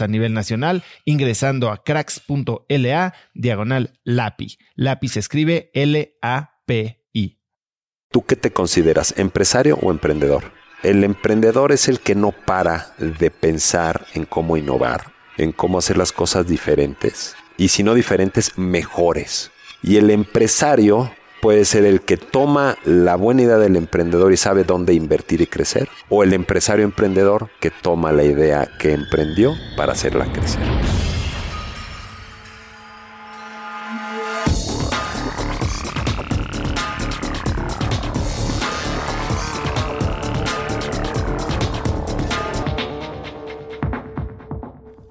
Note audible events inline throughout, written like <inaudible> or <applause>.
a nivel nacional ingresando a cracks.la diagonal LAPI. LAPI se escribe L-A-P-I. ¿Tú qué te consideras, empresario o emprendedor? El emprendedor es el que no para de pensar en cómo innovar, en cómo hacer las cosas diferentes. Y si no diferentes, mejores. Y el empresario puede ser el que toma la buena idea del emprendedor y sabe dónde invertir y crecer, o el empresario emprendedor que toma la idea que emprendió para hacerla crecer.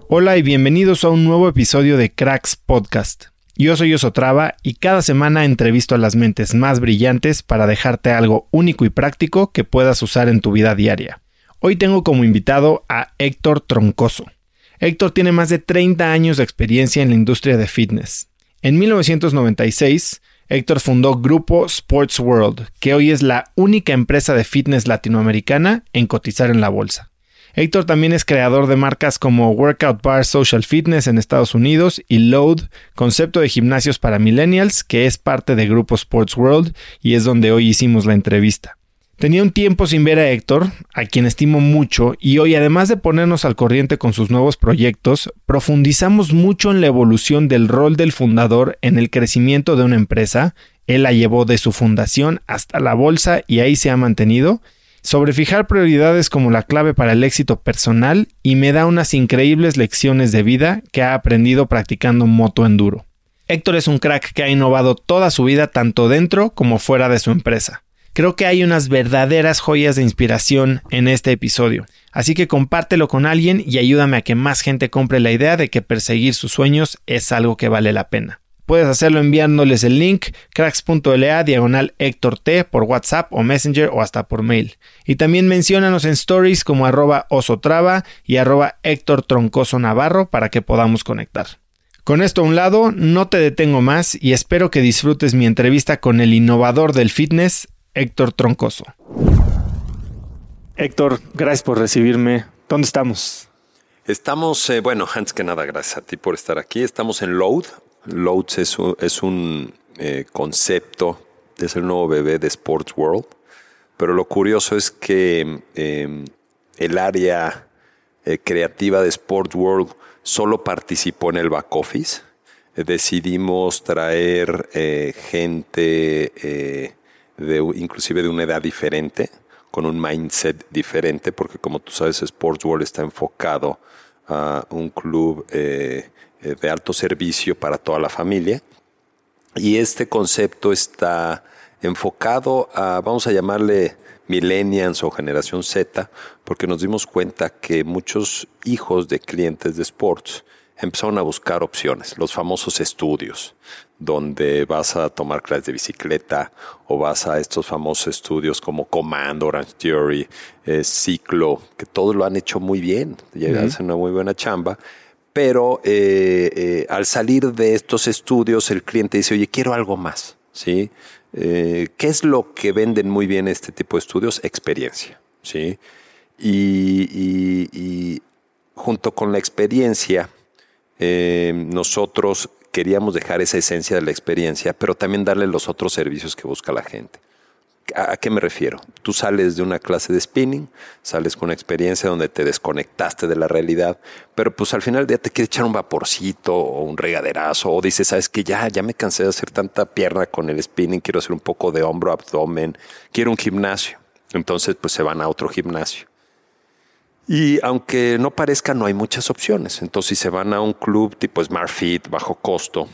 Hola y bienvenidos a un nuevo episodio de Cracks Podcast. Yo soy Osotrava y cada semana entrevisto a las mentes más brillantes para dejarte algo único y práctico que puedas usar en tu vida diaria. Hoy tengo como invitado a Héctor Troncoso. Héctor tiene más de 30 años de experiencia en la industria de fitness. En 1996, Héctor fundó Grupo Sports World, que hoy es la única empresa de fitness latinoamericana en cotizar en la bolsa. Héctor también es creador de marcas como Workout Bar Social Fitness en Estados Unidos y Load, concepto de gimnasios para millennials, que es parte de Grupo Sports World y es donde hoy hicimos la entrevista. Tenía un tiempo sin ver a Héctor, a quien estimo mucho, y hoy además de ponernos al corriente con sus nuevos proyectos, profundizamos mucho en la evolución del rol del fundador en el crecimiento de una empresa. Él la llevó de su fundación hasta la bolsa y ahí se ha mantenido, sobre fijar prioridades como la clave para el éxito personal y me da unas increíbles lecciones de vida que ha aprendido practicando moto enduro. Héctor es un crack que ha innovado toda su vida tanto dentro como fuera de su empresa. Creo que hay unas verdaderas joyas de inspiración en este episodio, así que compártelo con alguien y ayúdame a que más gente compre la idea de que perseguir sus sueños es algo que vale la pena. Puedes hacerlo enviándoles el link cracks.la diagonal Héctor T por WhatsApp o Messenger o hasta por mail. Y también menciónanos en stories como arroba osotrava y arroba Héctor Troncoso Navarro para que podamos conectar. Con esto a un lado, no te detengo más y espero que disfrutes mi entrevista con el innovador del fitness, Héctor Troncoso. Héctor, gracias por recibirme. ¿Dónde estamos? Estamos, eh, bueno, antes que nada, gracias a ti por estar aquí. Estamos en Load, Loads es un, eh, concepto, es el nuevo bebé de Sports World, pero lo curioso es que em, el área eh, creativa de Sports World solo participó en el back office. Eh, decidimos traer gente de, inclusive de una edad diferente, con un mindset diferente, porque como tú sabes, Sports World está enfocado a un club eh, eh, de alto servicio para toda la familia. Y este concepto está enfocado a, vamos a llamarle millennials o generación Z, porque nos dimos cuenta que muchos hijos de clientes de sports empezaron a buscar opciones, los famosos estudios, donde vas a tomar clases de bicicleta o vas a estos famosos estudios como Command, Orange Theory, eh, Ciclo, que todos lo han hecho muy bien, llegan a una muy buena chamba. Pero eh, eh, al salir de estos estudios, el cliente dice, oye, quiero algo más, ¿sí? ¿Qué es lo que venden muy bien este tipo de estudios? Experiencia, ¿sí? y junto con la experiencia, eh, nosotros queríamos dejar esa esencia de la experiencia, pero también darle los otros servicios que busca la gente. ¿A qué me refiero? Tú sales de una clase de spinning, sales con una experiencia donde te desconectaste de la realidad, pero pues al final día te quieres echar un vaporcito o un regaderazo o dices, sabes que ya, ya me cansé de hacer tanta pierna con el spinning, quiero hacer un poco de hombro, abdomen, quiero un gimnasio. Entonces pues se van a otro gimnasio. Y aunque no parezca, no hay muchas opciones. Entonces, si se van a un club tipo SmartFit, bajo costo,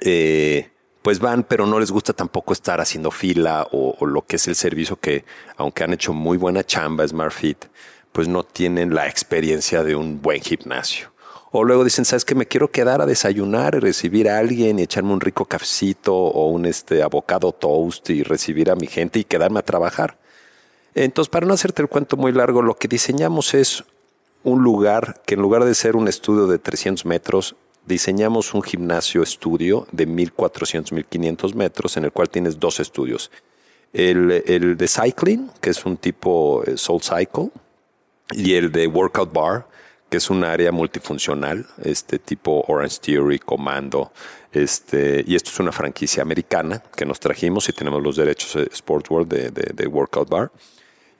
eh, pues van, pero no les gusta tampoco estar haciendo fila o, lo que es el servicio que, aunque han hecho muy buena chamba SmartFit, pues no tienen la experiencia de un buen gimnasio. O luego dicen, ¿sabes qué? Me quiero quedar a desayunar y recibir a alguien y echarme un rico cafecito o un este, abocado toast y recibir a mi gente y quedarme a trabajar. Entonces, para no hacerte el cuento muy largo, lo que diseñamos es un lugar que en lugar de ser un estudio de 300 metros, diseñamos un gimnasio estudio de 1400, 1500 metros en el cual tienes dos estudios. El, el de cycling, que es un tipo eh, Soul Cycle, y el de Workout Bar, que es un área multifuncional, este tipo Orange Theory, Comando, este, y esto es una franquicia americana que nos trajimos y tenemos los derechos de Sports World de, de Workout Bar.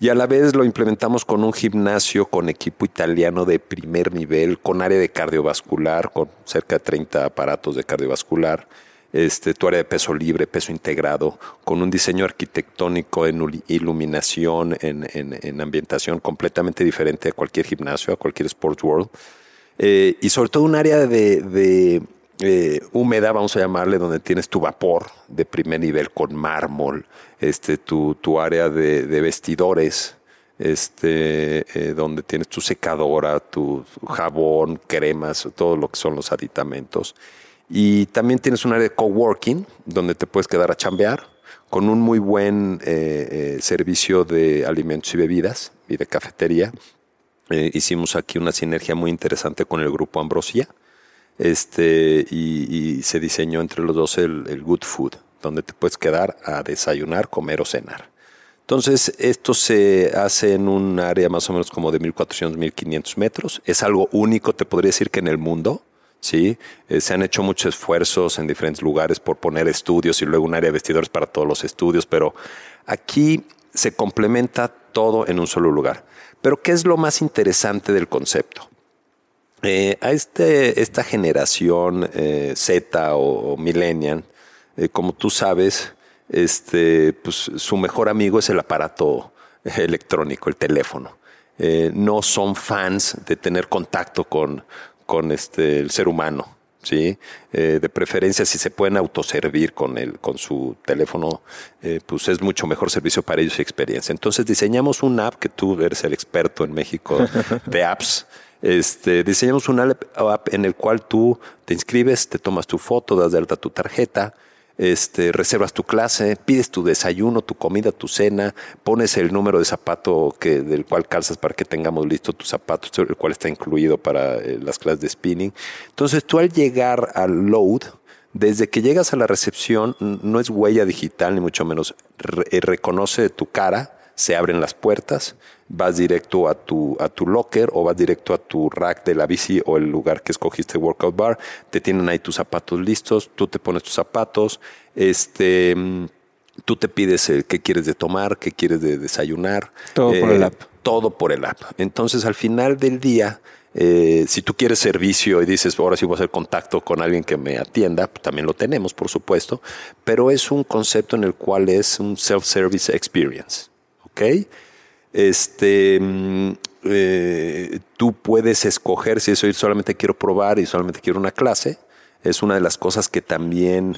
Y a la vez lo implementamos con un gimnasio con equipo italiano de primer nivel, con área de cardiovascular, con cerca de 30 aparatos de cardiovascular, este, tu área de peso libre, peso integrado, con un diseño arquitectónico en iluminación, en, ambientación completamente diferente a cualquier gimnasio, a cualquier Sports World. Eh, y sobre todo un área de eh, húmeda, vamos a llamarle, donde tienes tu vapor de primer nivel con mármol, este, tu, tu área de, vestidores, este, eh, donde tienes tu secadora, tu jabón, cremas, todo lo que son los aditamentos. Y también tienes un área de coworking, donde te puedes quedar a chambear, con un muy buen eh, servicio de alimentos y bebidas y de cafetería. hicimos aquí una sinergia muy interesante con el grupo Ambrosia este, y, se diseñó entre los dos el, Good Food, donde te puedes quedar a desayunar, comer o cenar. Entonces, esto se hace en un área más o menos como de 1400, 1500 metros. Es algo único, te podría decir que en el mundo. ¿sí? Eh, se han hecho muchos esfuerzos en diferentes lugares por poner estudios y luego un área de vestidores para todos los estudios, pero aquí se complementa todo en un solo lugar. Pero, ¿qué es lo más interesante del concepto? Eh, a este, esta generación eh, Z o, millennial, eh, como tú sabes, este, pues, su mejor amigo es el aparato electrónico, el teléfono. no son fans de tener contacto con, con este, el ser humano. ¿sí? de preferencia, si se pueden autoservir con, el, con su teléfono, pues es mucho mejor servicio para ellos y experiencia. Entonces diseñamos una app que tú eres el experto en México de apps. <laughs> Este, diseñamos un app en el cual tú te inscribes, te tomas tu foto, das de alta tu tarjeta, este, reservas tu clase, pides tu desayuno, tu comida, tu cena, pones el número de zapato que, del cual calzas para que tengamos listo tu zapato, el cual está incluido para eh, las clases de spinning. Entonces tú al llegar al load, desde que llegas a la recepción, no es huella digital, ni mucho menos, eh, reconoce tu cara, se abren las puertas, vas directo a tu, a tu locker o vas directo a tu rack de la bici o el lugar que escogiste workout bar, te tienen ahí tus zapatos listos, tú te pones tus zapatos, este, tú te pides el qué quieres de tomar, qué quieres de desayunar. Todo por el eh, app. Todo por el app. Entonces al final del día, eh, si tú quieres servicio y dices, ahora sí voy a hacer contacto con alguien que me atienda, pues, también lo tenemos, por supuesto, pero es un concepto en el cual es un self-service experience. ¿Ok? Este, mm, eh, tú puedes escoger si eso ir solamente quiero probar y solamente quiero una clase. Es una de las cosas que también,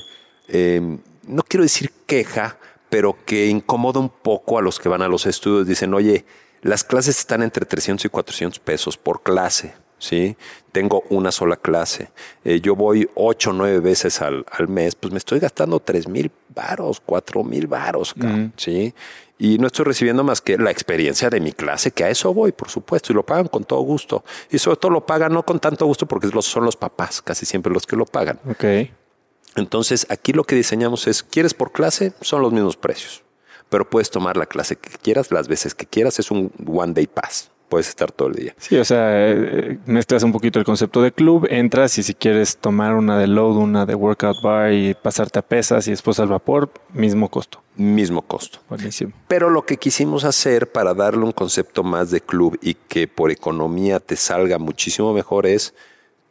em, no quiero decir queja, pero que incomoda un poco a los que van a los estudios. Dicen, oye, las clases están entre 300 y 400 pesos por clase. ¿sí? Tengo una sola clase. Eh, yo voy ocho o nueve veces al, al, mes, pues me estoy gastando tres mil varos, cuatro mil varos, ¿sí? Y no estoy recibiendo más que la experiencia de mi clase, que a eso voy, por supuesto, y lo pagan con todo gusto. Y sobre todo lo pagan no con tanto gusto porque son los papás casi siempre los que lo pagan. Ok. Entonces, aquí lo que diseñamos es, ¿quieres por clase? Son los mismos precios. Pero puedes tomar la clase que quieras, las veces que quieras. Es un one day pass puedes estar todo el día. Sí, o sea, eh, mezclas un poquito el concepto de club, entras y si quieres tomar una de load, una de workout bar y pasarte a pesas y después al vapor, mismo costo. Mismo costo. Buenísimo. Pero lo que quisimos hacer para darle un concepto más de club y que por economía te salga muchísimo mejor es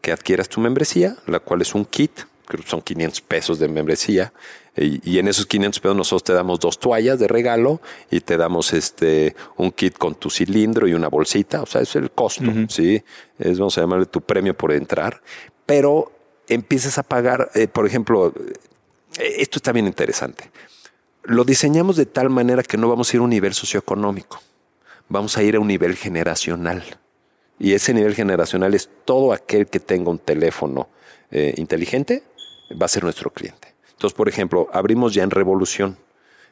que adquieras tu membresía, la cual es un kit, que son 500 pesos de membresía, y, en esos 500 pesos nosotros te damos dos toallas de regalo y te damos este un kit con tu cilindro y una bolsita. O sea, es el costo, ¿sí? Es, vamos a llamarle tu premio por entrar. Pero empiezas a pagar, eh, por ejemplo, eh, esto está bien interesante. Lo diseñamos de tal manera que no vamos a ir a un nivel socioeconómico. Vamos a ir a un nivel generacional. Y ese nivel generacional es todo aquel que tenga un teléfono eh, inteligente, va a ser nuestro cliente. Entonces, por ejemplo, abrimos ya en Revolución.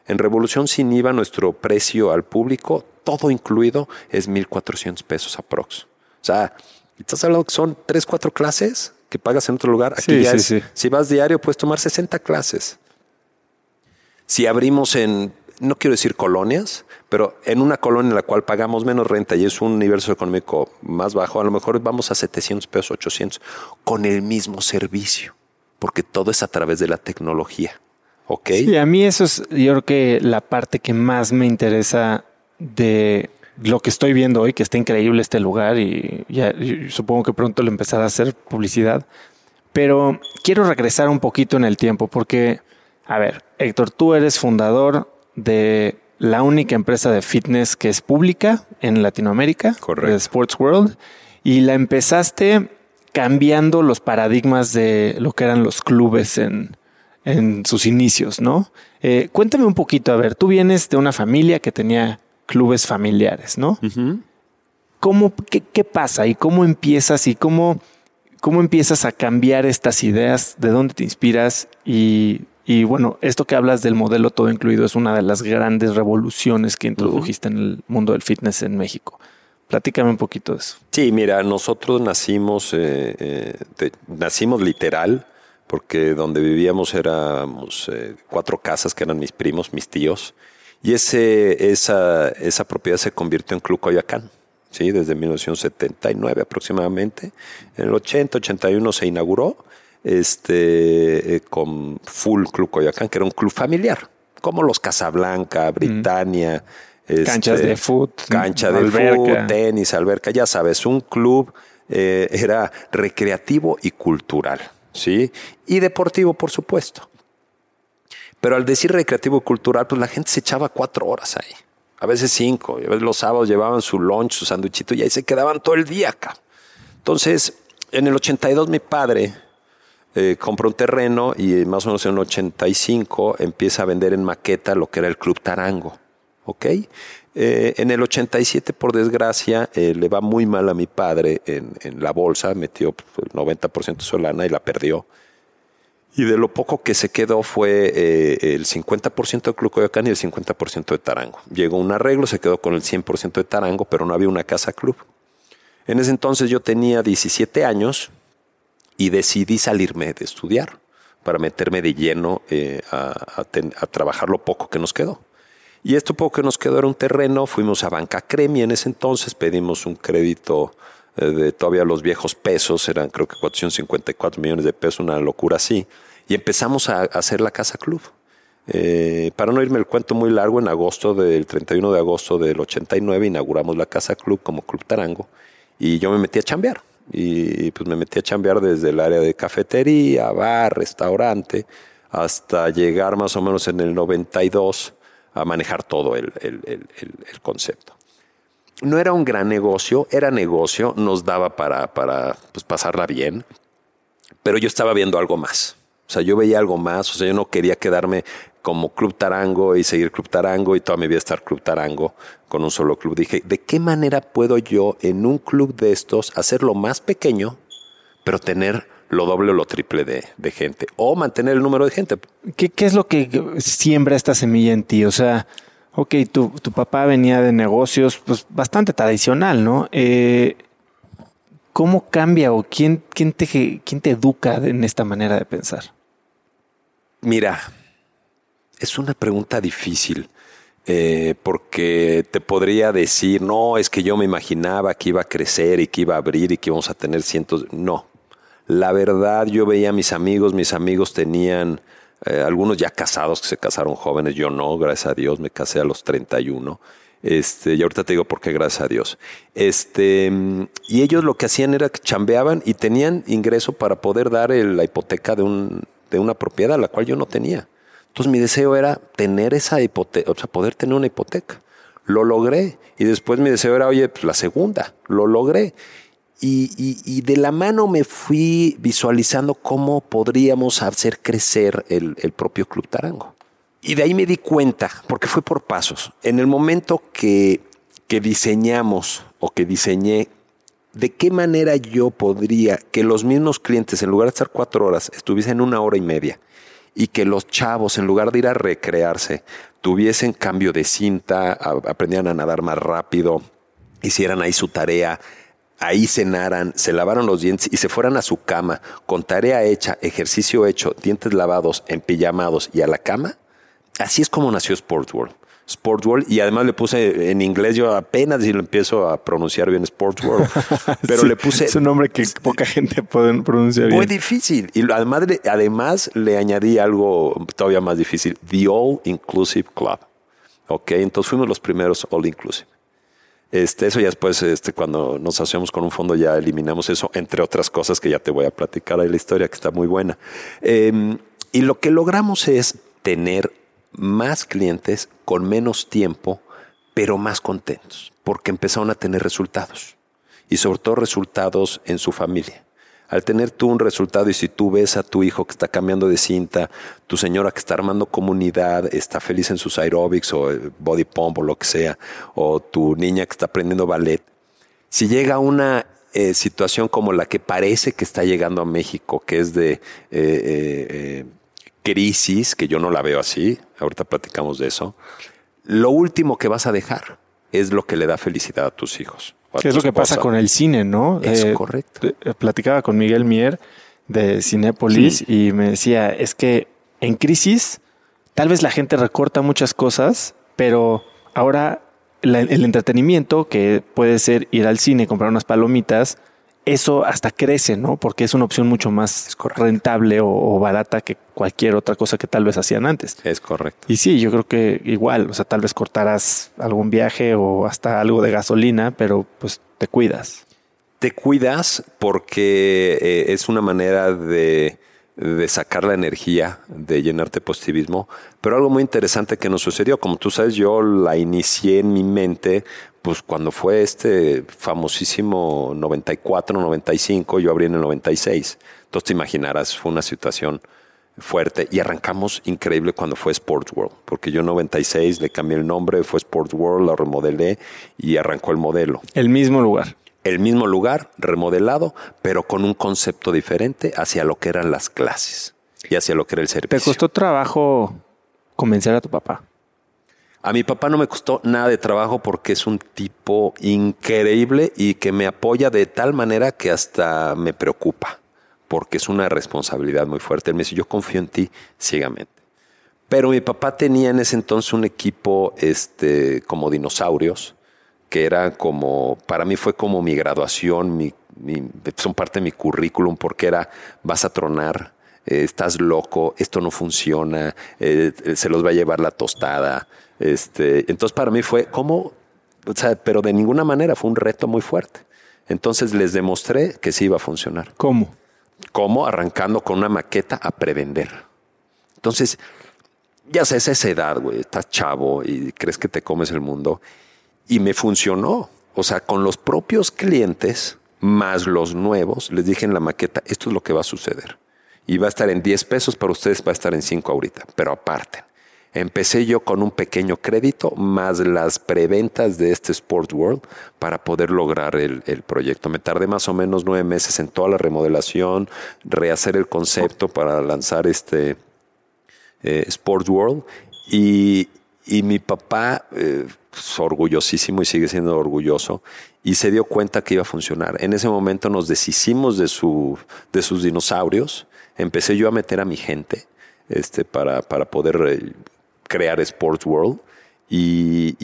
En Revolución sin IVA nuestro precio al público, todo incluido, es 1.400 pesos aprox. O sea, estás hablando que son 3, 4 clases que pagas en otro lugar. Aquí ya es, si vas diario puedes tomar 60 clases. Si abrimos en, no quiero decir colonias, pero en una colonia en la cual pagamos menos renta y es un universo económico más bajo, a lo mejor vamos a 700 pesos, 800, con el mismo servicio porque todo es a través de la tecnología. ¿Ok? Sí, a mí eso es, yo creo que la parte que más me interesa de lo que estoy viendo hoy, que está increíble este lugar y, ya, supongo que pronto le empezará a hacer publicidad. Pero quiero regresar un poquito en el tiempo porque, a ver, Héctor, tú eres fundador de la única empresa de fitness que es pública en Latinoamérica, Correcto. Sports World, y la empezaste cambiando los paradigmas de lo que eran los clubes en, en sus inicios, ¿no? Eh, cuéntame un poquito, a ver, tú vienes de una familia que tenía clubes familiares, ¿no? ¿Cómo, qué, pasa y cómo empiezas y cómo, cómo empiezas a cambiar estas ideas? ¿De dónde te inspiras? Y, y, bueno, esto que hablas del modelo todo incluido es una de las grandes revoluciones que introdujiste en el mundo del fitness en México. Platícame un poquito de eso. Sí, mira, nosotros nacimos, eh, eh, nacimos literal, porque donde vivíamos éramos eh, cuatro casas que eran mis primos, mis tíos, y ese, esa, esa propiedad se convirtió en Club Coyoacán. ¿sí? Desde 1979 aproximadamente. En el 80, 81 se inauguró este, con Full Club Coyoacán, que era un club familiar, como los Casablanca, Britannia, Canchas de fútbol. Cancha de fútbol, tenis, alberca, ya sabes, un club eh, era recreativo y cultural, ¿sí? Y deportivo, por supuesto. Pero al decir recreativo y cultural, pues la gente se echaba cuatro horas ahí. A veces cinco. A veces los sábados llevaban su lunch, su sanduichito y ahí se quedaban todo el día acá. Entonces, en el 82 mi padre eh, compró un terreno y más o menos en el 85 empieza a vender en maqueta lo que era el Club Tarango. ¿Ok? Eh, en el 87, por desgracia, eh, le va muy mal a mi padre en, la bolsa, metió pues, el 90% de y la perdió. Y de lo poco que se quedó fue eh, el 50% de Club Coyoacán y el 50% de Tarango. Llegó un arreglo, se quedó con el 100% de Tarango, pero no había una casa club. En ese entonces yo tenía 17 años y decidí salirme de estudiar para meterme de lleno a trabajar lo poco que nos quedó. Y esto poco que nos quedó era un terreno, fuimos a Banca Cremi en ese entonces, pedimos un crédito eh, de todavía los viejos pesos, eran creo que 454 millones de pesos, una locura así, y empezamos a, hacer la Casa Club. Eh, para no irme el cuento muy largo, en agosto del 31 de agosto del 89 inauguramos la Casa Club como Club Tarango y yo me metí a chambear. Y pues me metí a chambear desde el área de cafetería, bar, restaurante, hasta llegar más o menos en el 92 a manejar todo el, concepto. no era un gran negocio, era negocio, nos daba para, para pues, pasarla bien, pero yo estaba viendo algo más. O sea, yo veía algo más, o sea, yo no quería quedarme como Club Tarango y seguir Club Tarango y toda mi vida estar Club Tarango con un solo club. Dije, ¿de qué manera puedo yo en un club de estos hacerlo más pequeño, pero tener lo doble o lo triple de, de gente? O mantener el número de gente. ¿Qué, ¿Qué, es lo que siembra esta semilla en ti? O sea, ok, tu, tu papá venía de negocios pues, bastante tradicional, ¿no? Eh, ¿Cómo cambia o quién, quién, te, quién te educa en esta manera de pensar? Mira, es una pregunta difícil. Eh, porque te podría decir, no, es que yo me imaginaba que iba a crecer y que iba a abrir y que íbamos a tener cientos. No, la verdad yo veía a mis amigos, mis amigos tenían eh, algunos ya casados que se casaron jóvenes, yo no, gracias a Dios, me casé a los 31. Este, y ahorita te digo por qué, gracias a Dios. Este, y ellos lo que hacían era que chambeaban y tenían ingreso para poder dar la hipoteca de, un, de una propiedad, la cual yo no tenía. Entonces mi deseo era tener esa hipoteca, o sea, poder tener una hipoteca. Lo logré. Y después mi deseo era, oye, pues la segunda. Lo logré. Y, de la mano me fui visualizando cómo podríamos hacer crecer el, propio Club Tarango. Y de ahí me di cuenta, porque fue por pasos. En el momento que, que diseñamos o que diseñé de qué manera yo podría que los mismos clientes, en lugar de estar cuatro horas, estuviesen una hora y media y que los chavos, en lugar de ir a recrearse, tuviesen cambio de cinta, aprendieran a nadar más rápido, hicieran ahí su tarea, ahí cenaran, se lavaron los dientes y se fueran a su cama con tarea hecha, ejercicio hecho, dientes lavados, empillamados y a la cama, así es como nació Sport World. Sport World y además le puse en inglés, yo apenas si lo empiezo a pronunciar bien Sport World, <laughs> pero le puse... Es un nombre que poca gente puede pronunciar bien. Muy difícil y además, además le añadí algo todavía más difícil, The All Inclusive Club. Ok, entonces fuimos los primeros All Inclusive. Este, eso ya después, este, cuando nos hacemos con un fondo, ya eliminamos eso, entre otras cosas que ya te voy a platicar ahí la historia, que está muy buena. Em, y lo que logramos es tener más clientes con menos tiempo, pero más contentos, porque empezaron a tener resultados. Y sobre todo resultados en su familia al tener tú un resultado y si tú ves a tu hijo que está cambiando de cinta, tu señora que está armando comunidad, está feliz en sus aerobics o body pump o lo que sea, o tu niña que está aprendiendo ballet, si llega una eh, situación como la que parece que está llegando a México, que es de eh, eh, crisis, que yo no la veo así, ahorita platicamos de eso, lo último que vas a dejar es lo que le da felicidad a tus hijos. ¿Qué es lo que pasa con el cine, no? Es eh, correcto. Eh, platicaba con Miguel Mier de Cinépolis y me decía, es que en crisis tal vez la gente recorta muchas cosas, pero ahora el entretenimiento, que puede ser ir al cine, comprar unas palomitas, eso hasta crece, ¿no? Porque es una opción mucho más rentable o, barata que cualquier otra cosa que tal vez hacían antes. Es correcto. Y sí, yo creo que igual, o sea, tal vez cortarás algún viaje o hasta algo de gasolina, pero pues te cuidas. Te cuidas porque eh, es una manera de, de sacar la energía, de llenarte positivismo. Pero algo muy interesante que nos sucedió, como tú sabes, yo la inicié en mi mente pues cuando fue este famosísimo 94, 95, yo abrí en el 96. Entonces te imaginarás, fue una situación fuerte y arrancamos increíble cuando fue Sports World, porque yo en 96 le cambié el nombre, fue Sports World, lo remodelé y arrancó el modelo. El mismo lugar. El mismo lugar, remodelado, pero con un concepto diferente hacia lo que eran las clases y hacia lo que era el servicio. ¿Te costó trabajo convencer a tu papá? A mi papá no me costó nada de trabajo porque es un tipo increíble y que me apoya de tal manera que hasta me preocupa, porque es una responsabilidad muy fuerte. Él me dice, yo confío en ti ciegamente. Pero mi papá tenía en ese entonces un equipo este, como dinosaurios, que era como, para mí fue como mi graduación, son parte de mi currículum, porque era, vas a tronar, eh, estás loco, esto no funciona, eh, se los va a llevar la tostada, este, entonces para mí fue como, o sea, pero de ninguna manera fue un reto muy fuerte. Entonces les demostré que sí iba a funcionar. ¿Cómo? ¿Cómo? Arrancando con una maqueta a prevender. Entonces, ya sabes, esa edad, güey, estás chavo y crees que te comes el mundo. Y me funcionó. o sea, con los propios clientes más los nuevos, les dije en la maqueta, esto es lo que va a suceder. Y va a estar en 10 pesos, para ustedes va a estar en 5 ahorita, pero aparte. Empecé yo con un pequeño crédito más las preventas de este Sport World para poder lograr el, proyecto. Me tardé más o menos nueve meses en toda la remodelación, rehacer el concepto para lanzar este eh, Sport World y, mi papá, eh, pues, orgullosísimo y sigue siendo orgulloso, y se dio cuenta que iba a funcionar. En ese momento nos deshicimos de, su, de sus dinosaurios, empecé yo a meter a mi gente este, para, para poder eh, crear Sports World. Y,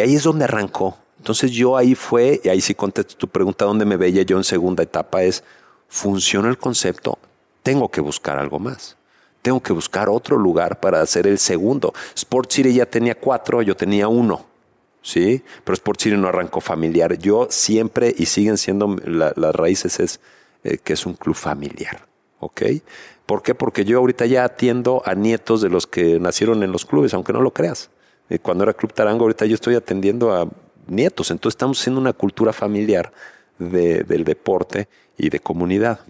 ahí es donde arrancó. Entonces yo ahí fue, y ahí sí contesto tu pregunta, ¿dónde me veía yo en segunda etapa? Es, funciona el concepto, tengo que buscar algo más. Tengo que buscar otro lugar para hacer el segundo. Sport City ya tenía cuatro, yo tenía uno. ¿sí? Pero Sport City no arrancó familiar. Yo siempre, y siguen siendo las raíces, es eh, que es un club familiar. ¿Ok? ¿Por qué? Porque yo ahorita ya atiendo a nietos de los que nacieron en los clubes, aunque no lo creas. Eh, cuando era Club Tarango, ahorita yo estoy atendiendo a nietos. Entonces estamos haciendo una cultura familiar del deporte y de comunidad.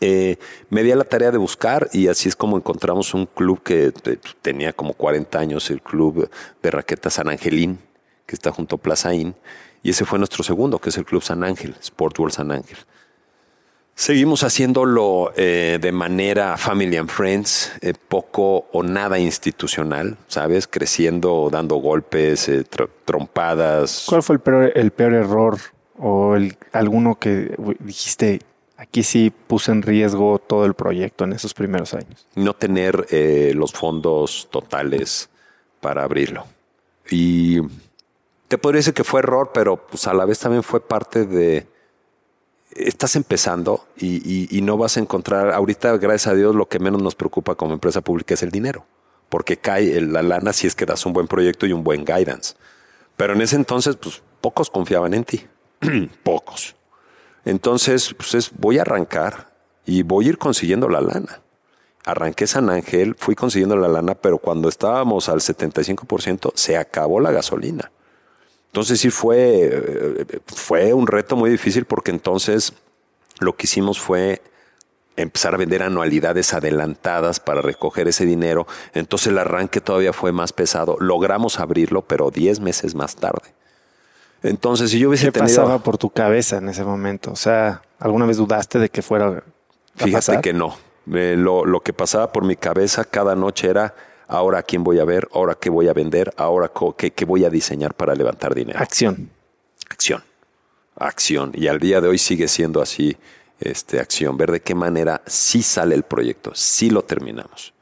Eh, me di a la tarea de buscar y así es como encontramos un club que eh, tenía como 40 años, el club de raquetas San Angelín, que está junto a Plaza. Y ese fue nuestro segundo, que es el Club San Ángel, Sport World San Ángel. Seguimos haciéndolo eh, de manera family and friends, eh, poco o nada institucional, ¿sabes? Creciendo, dando golpes, eh, trompadas. ¿Cuál fue el peor, el peor error o el, alguno que dijiste, aquí sí puse en riesgo todo el proyecto en esos primeros años? No tener los fondos totales para abrirlo. Y te podría decir que fue error, pero pues a la vez también fue parte de estás empezando y, no vas a encontrar, ahorita gracias a Dios lo que menos nos preocupa como empresa pública es el dinero, porque cae la lana si es que das un buen proyecto y un buen guidance. Pero en ese entonces, pues pocos confiaban en ti, <clears throat> pocos. Entonces, pues voy a arrancar y voy a ir consiguiendo la lana. Arranqué San Ángel, fui consiguiendo la lana, pero cuando estábamos al 75% se acabó la gasolina. Entonces sí fue, fue un reto muy difícil porque entonces lo que hicimos fue empezar a vender anualidades adelantadas para recoger ese dinero. Entonces el arranque todavía fue más pesado. Logramos abrirlo, pero 10 meses más tarde. Entonces, si yo hubiese ¿Qué pasaba por tu cabeza en ese momento? O sea, ¿alguna vez dudaste de que fuera a Fíjate que no. lo, lo que pasaba por mi cabeza cada noche era ahora quién voy a ver, ahora qué voy a vender, ahora qué, voy a diseñar para levantar dinero. Acción. Acción. Acción. Y al día de hoy sigue siendo así, este, acción. Ver de qué manera sí sale el proyecto, sí lo terminamos.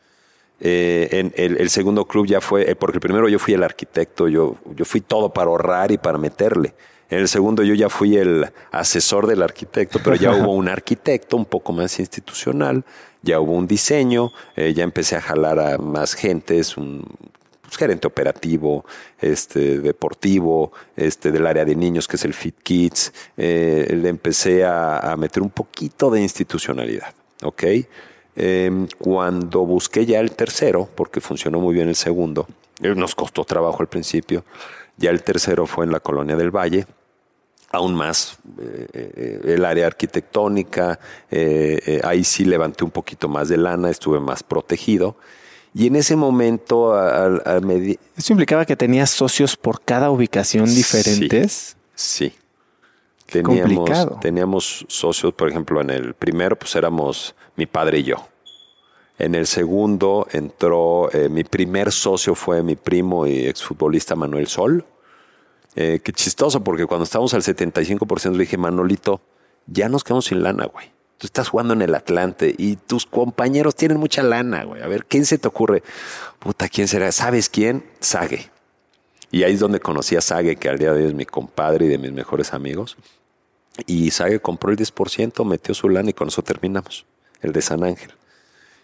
Eh, en el, segundo club ya fue, eh, porque el primero yo fui el arquitecto, yo, yo fui todo para ahorrar y para meterle. En el segundo yo ya fui el asesor del arquitecto, pero ya <laughs> hubo un arquitecto un poco más institucional, ya hubo un diseño, eh, ya empecé a jalar a más gentes, un pues, gerente operativo, este, deportivo, este, del área de niños que es el Fit Kids, eh, le empecé a, meter un poquito de institucionalidad, ¿ok? Em, cuando busqué ya el tercero, porque funcionó muy bien el segundo, eh, nos costó trabajo al principio, ya el tercero fue en la Colonia del Valle, aún más eh, eh, el área arquitectónica, eh, ahí sí levanté un poquito más de lana, estuve más protegido. Y en ese momento... A, ¿Eso implicaba que tenías socios por cada ubicación diferentes? Sí. Teníamos, teníamos socios, por ejemplo, en el primero pues éramos mi padre y yo. En el segundo entró, mi primer socio fue mi primo y exfutbolista Manuel Sol. Eh, qué chistoso, porque cuando estábamos al 75% le dije, Manolito, ya nos quedamos sin lana, güey. Tú estás jugando en el Atlante y tus compañeros tienen mucha lana, güey. A ver, ¿quién se te ocurre? Puta, ¿quién será? ¿Sabes quién? Sage. Y ahí es donde conocí a Sage, que al día de hoy es mi compadre y de mis mejores amigos. Y Sage compró el 10%, metió su lana y con eso terminamos, el de San Ángel.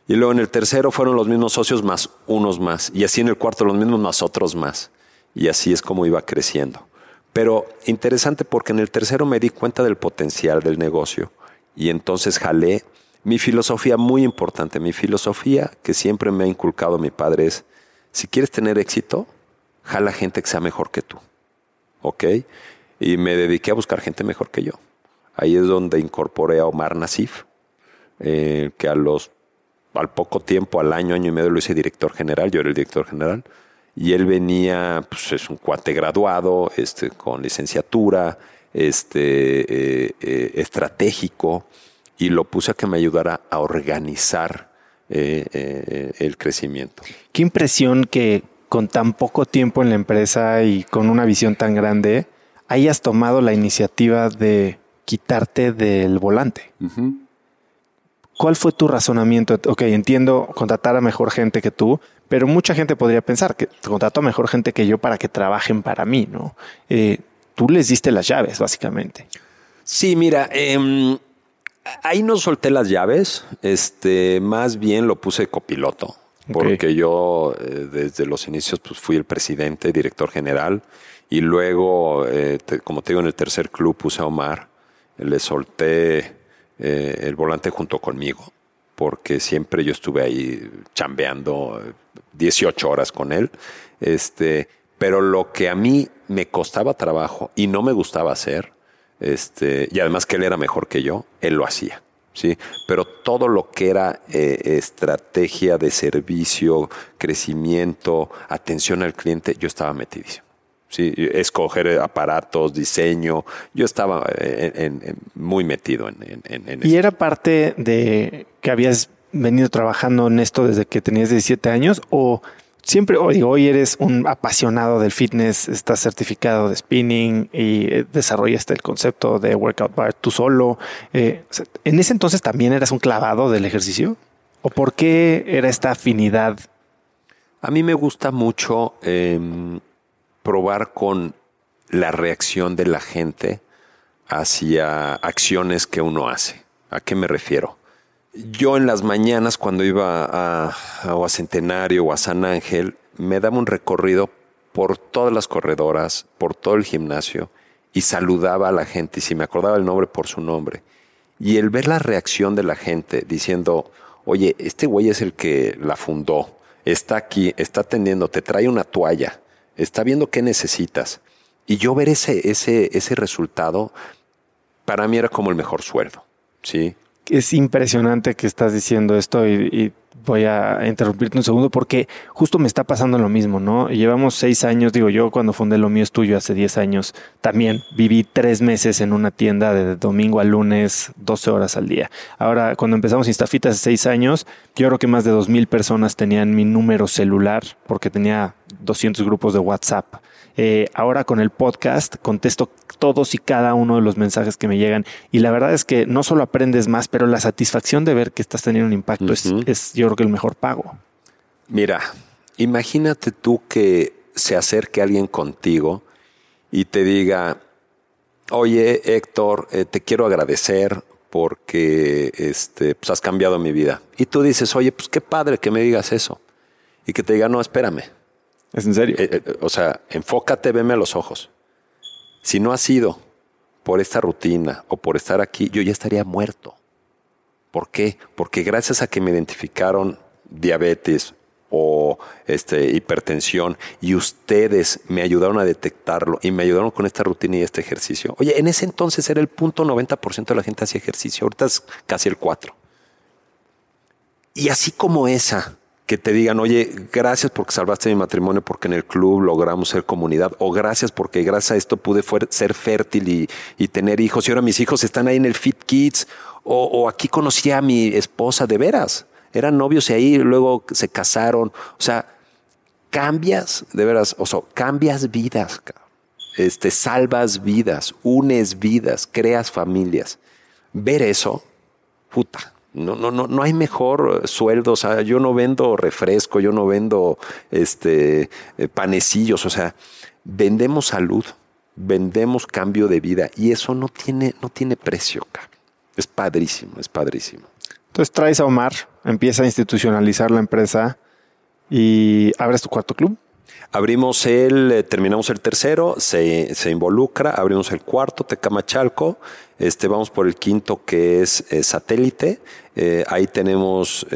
Y luego en el tercero fueron los mismos socios más unos más. Y así en el cuarto los mismos más otros más. Y así es como iba creciendo. Pero interesante porque en el tercero me di cuenta del potencial del negocio y entonces jalé mi filosofía muy importante, mi filosofía que siempre me ha inculcado mi padre es, si quieres tener éxito, jala gente que sea mejor que tú. ¿Ok? y me dediqué a buscar gente mejor que yo. Ahí es donde incorporé a Omar Nasif, eh, que a los, al poco tiempo, al año, año y medio, lo hice director general, yo era el director general, y él venía, pues es un cuate graduado, este, con licenciatura, este, eh, eh, estratégico, y lo puse a que me ayudara a organizar el crecimiento. Qué impresión que con tan poco tiempo en la empresa y con una visión tan grande, hayas tomado la iniciativa de quitarte del volante. ¿Cuál fue tu razonamiento? Ok, entiendo contratar a mejor gente que tú, pero mucha gente podría pensar que contrato a mejor gente que yo para que trabajen para mí, ¿no? Eh, tú les diste las llaves, básicamente. Sí, mira, em, ahí no solté las llaves, este, más bien lo puse copiloto porque yo eh, desde los inicios pues, fui el presidente, director general, y luego, eh, como te digo, en el tercer club puse a Omar, le solté el volante junto conmigo, porque siempre yo estuve ahí chambeando 18 horas con él, este, pero lo que a mí me costaba trabajo y no me gustaba hacer, este, y además que él era mejor que yo, él lo hacía. ¿sí? Pero todo lo que era eh, estrategia de servicio, crecimiento, atención al cliente, yo estaba metidísimo. Sí, escoger aparatos, diseño, yo estaba eh, muy metido en, en, ¿Y era parte de que habías venido trabajando en esto desde que tenías 17 años o siempre, hoy, hoy eres un apasionado del fitness, estás certificado de spinning y eh, desarrollaste el concepto de workout bar tú solo. Eh, ¿En ese entonces también eras un clavado del ejercicio? ¿O por qué era esta afinidad? A mí me gusta mucho em, probar con la reacción de la gente hacia acciones que uno hace. ¿A qué me refiero? Yo en las mañanas cuando iba a, a, Centenario o a San Ángel, me daba un recorrido por todas las corredoras, por todo el gimnasio y saludaba a la gente y si me acordaba el nombre por su nombre. Y el ver la reacción de la gente diciendo, oye, este güey es el que la fundó, está aquí, está atendiendo, te trae una toalla, está viendo qué necesitas. Y yo ver ese, ese, ese resultado, para mí era como el mejor sueldo, ¿sí? Es impresionante que estás diciendo esto y, voy a interrumpirte un segundo porque justo me está pasando lo mismo, ¿no? Llevamos seis años, digo yo, cuando fundé lo mío es tuyo hace diez años, también viví tres meses en una tienda de domingo a lunes, 12 horas al día. Ahora, cuando empezamos Instafita hace seis años, yo creo que más de dos mil personas tenían mi número celular porque tenía 200 grupos de WhatsApp. Eh, ahora con el podcast contesto todos y cada uno de los mensajes que me llegan y la verdad es que no solo aprendes más, pero la satisfacción de ver que estás teniendo un impacto es, es yo creo que el mejor pago. Mira, imagínate tú que se acerque alguien contigo y te diga, oye Héctor, eh, te quiero agradecer porque este, pues has cambiado mi vida. Y tú dices, oye, pues qué padre que me digas eso. Y que te diga, no, espérame, ¿Es en serio? Eh, eh, o sea, enfócate, veme a los ojos. Si no ha sido por esta rutina o por estar aquí, yo ya estaría muerto. ¿Por qué? Porque gracias a que me identificaron diabetes o este, hipertensión y ustedes me ayudaron a detectarlo y me ayudaron con esta rutina y este ejercicio. Oye, en ese entonces era el punto 90% de la gente hacía ejercicio, ahorita es casi el 4%. Y así como esa, que te digan, oye, gracias porque salvaste mi matrimonio, porque en el club logramos ser comunidad, o gracias porque gracias a esto pude ser fértil y, tener hijos, y ahora mis hijos están ahí en el Fit Kids, o, aquí conocí a mi esposa de veras, eran novios y ahí luego se casaron, o sea, cambias, de veras, o sea, cambias vidas, este, salvas vidas, unes vidas, creas familias. Ver eso, puta, no, no, no, no hay mejor sueldo. O sea, yo no vendo refresco, yo no vendo este eh, panecillos. O sea, vendemos salud, vendemos cambio de vida y eso no tiene, no tiene precio. Es padrísimo, es padrísimo. Entonces traes a Omar, empieza a institucionalizar la empresa y abres tu cuarto club. Abrimos el, eh, terminamos el tercero, se, se, involucra, abrimos el cuarto, Tecamachalco, este, vamos por el quinto que es eh, satélite. Eh, ahí tenemos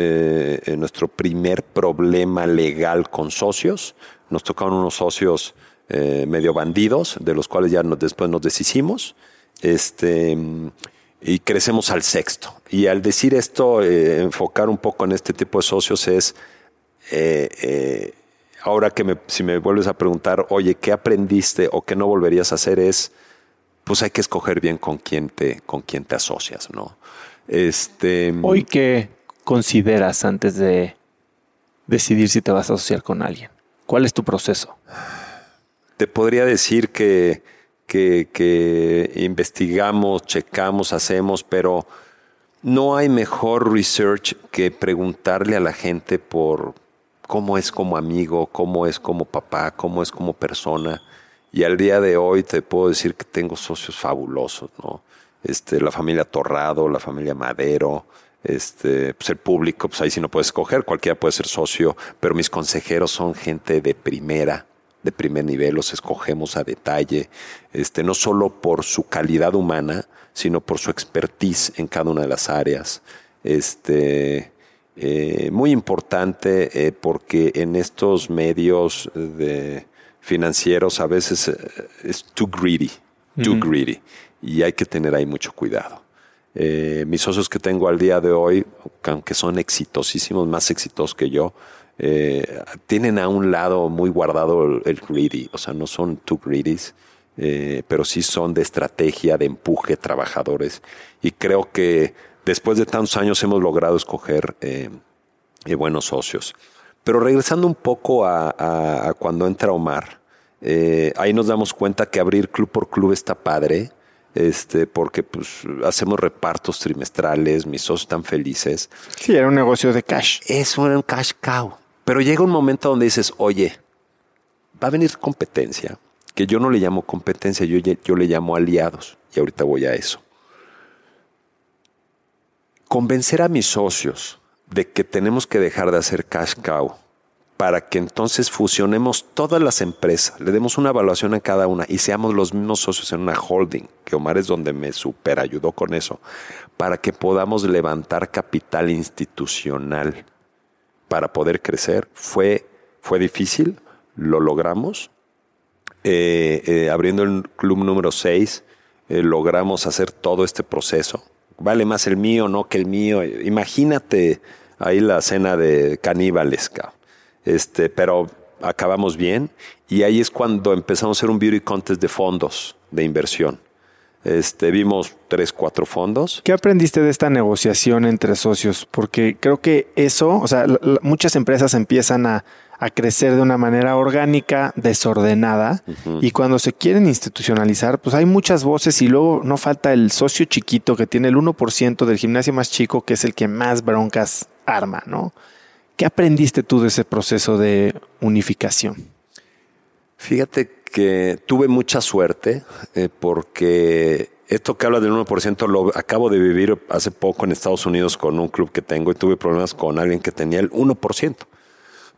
nuestro primer problema legal con socios. Nos tocaron unos socios medio bandidos, de los cuales ya después nos deshicimos. Este, y crecemos al sexto. Y al decir esto, enfocar un poco en este tipo de socios es, ahora que me, si me vuelves a preguntar, oye, ¿qué aprendiste o qué no volverías a hacer? Es, pues hay que escoger bien con quién te, con quién te asocias, ¿no? Este, Hoy, ¿qué consideras antes de decidir si te vas a asociar con alguien? ¿Cuál es tu proceso? Te podría decir que, que, investigamos, checamos, hacemos, pero no hay mejor research que preguntarle a la gente por cómo es como amigo, cómo es como papá, cómo es como persona. Y al día de hoy te puedo decir que tengo socios fabulosos, ¿no? Este, la familia Torrado, la familia Madero, este, pues el público, pues ahí sí no puedes escoger, cualquiera puede ser socio, pero mis consejeros son gente de primera, de primer nivel, los escogemos a detalle, este, no solo por su calidad humana, sino por su expertise en cada una de las áreas. Este, eh, muy importante eh, porque en estos medios de financieros a veces eh, es too greedy, too greedy, y hay que tener ahí mucho cuidado. mis socios que tengo al día de hoy, aunque son exitosísimos, más exitosos que yo, eh, tienen a un lado muy guardado el, greedy, o sea, no son too greedy, eh, pero sí son de estrategia, de empuje, trabajadores. Y creo que después de tantos años hemos logrado escoger eh, buenos socios. Pero regresando un poco a, cuando entra Omar, ahí nos damos cuenta que abrir club por club está padre, este, porque pues hacemos repartos trimestrales, mis socios están felices. Sí, era un negocio de cash. Eso era un cash cow. Pero llega un momento donde dices, oye, va a venir competencia, que yo no le llamo competencia, yo, yo le llamo aliados, y ahorita voy a eso. Convencer a mis socios de que tenemos que dejar de hacer cash cow para que entonces fusionemos todas las empresas, le demos una evaluación a cada una y seamos los mismos socios en una holding, que Omar es donde me super ayudó con eso, para que podamos levantar capital institucional para poder crecer. Fue, fue difícil, lo logramos. Eh, eh, abriendo el club número 6, eh, logramos hacer todo este proceso. Vale más el mío, no que el mío. Imagínate ahí la cena de caníbales, este, pero acabamos bien y ahí es cuando empezamos a hacer un beauty contest de fondos de inversión. Este, vimos tres, cuatro fondos. ¿Qué aprendiste de esta negociación entre socios? Porque creo que eso, o sea, muchas empresas empiezan a, crecer de una manera orgánica, desordenada, y cuando se quieren institucionalizar, pues hay muchas voces y luego no falta el socio chiquito que tiene el 1% del gimnasio más chico, que es el que más broncas arma, ¿no? ¿Qué aprendiste tú de ese proceso de unificación? Fíjate que tuve mucha suerte eh, porque esto que habla del 1% lo acabo de vivir hace poco en Estados Unidos con un club que tengo y tuve problemas con alguien que tenía el 1%.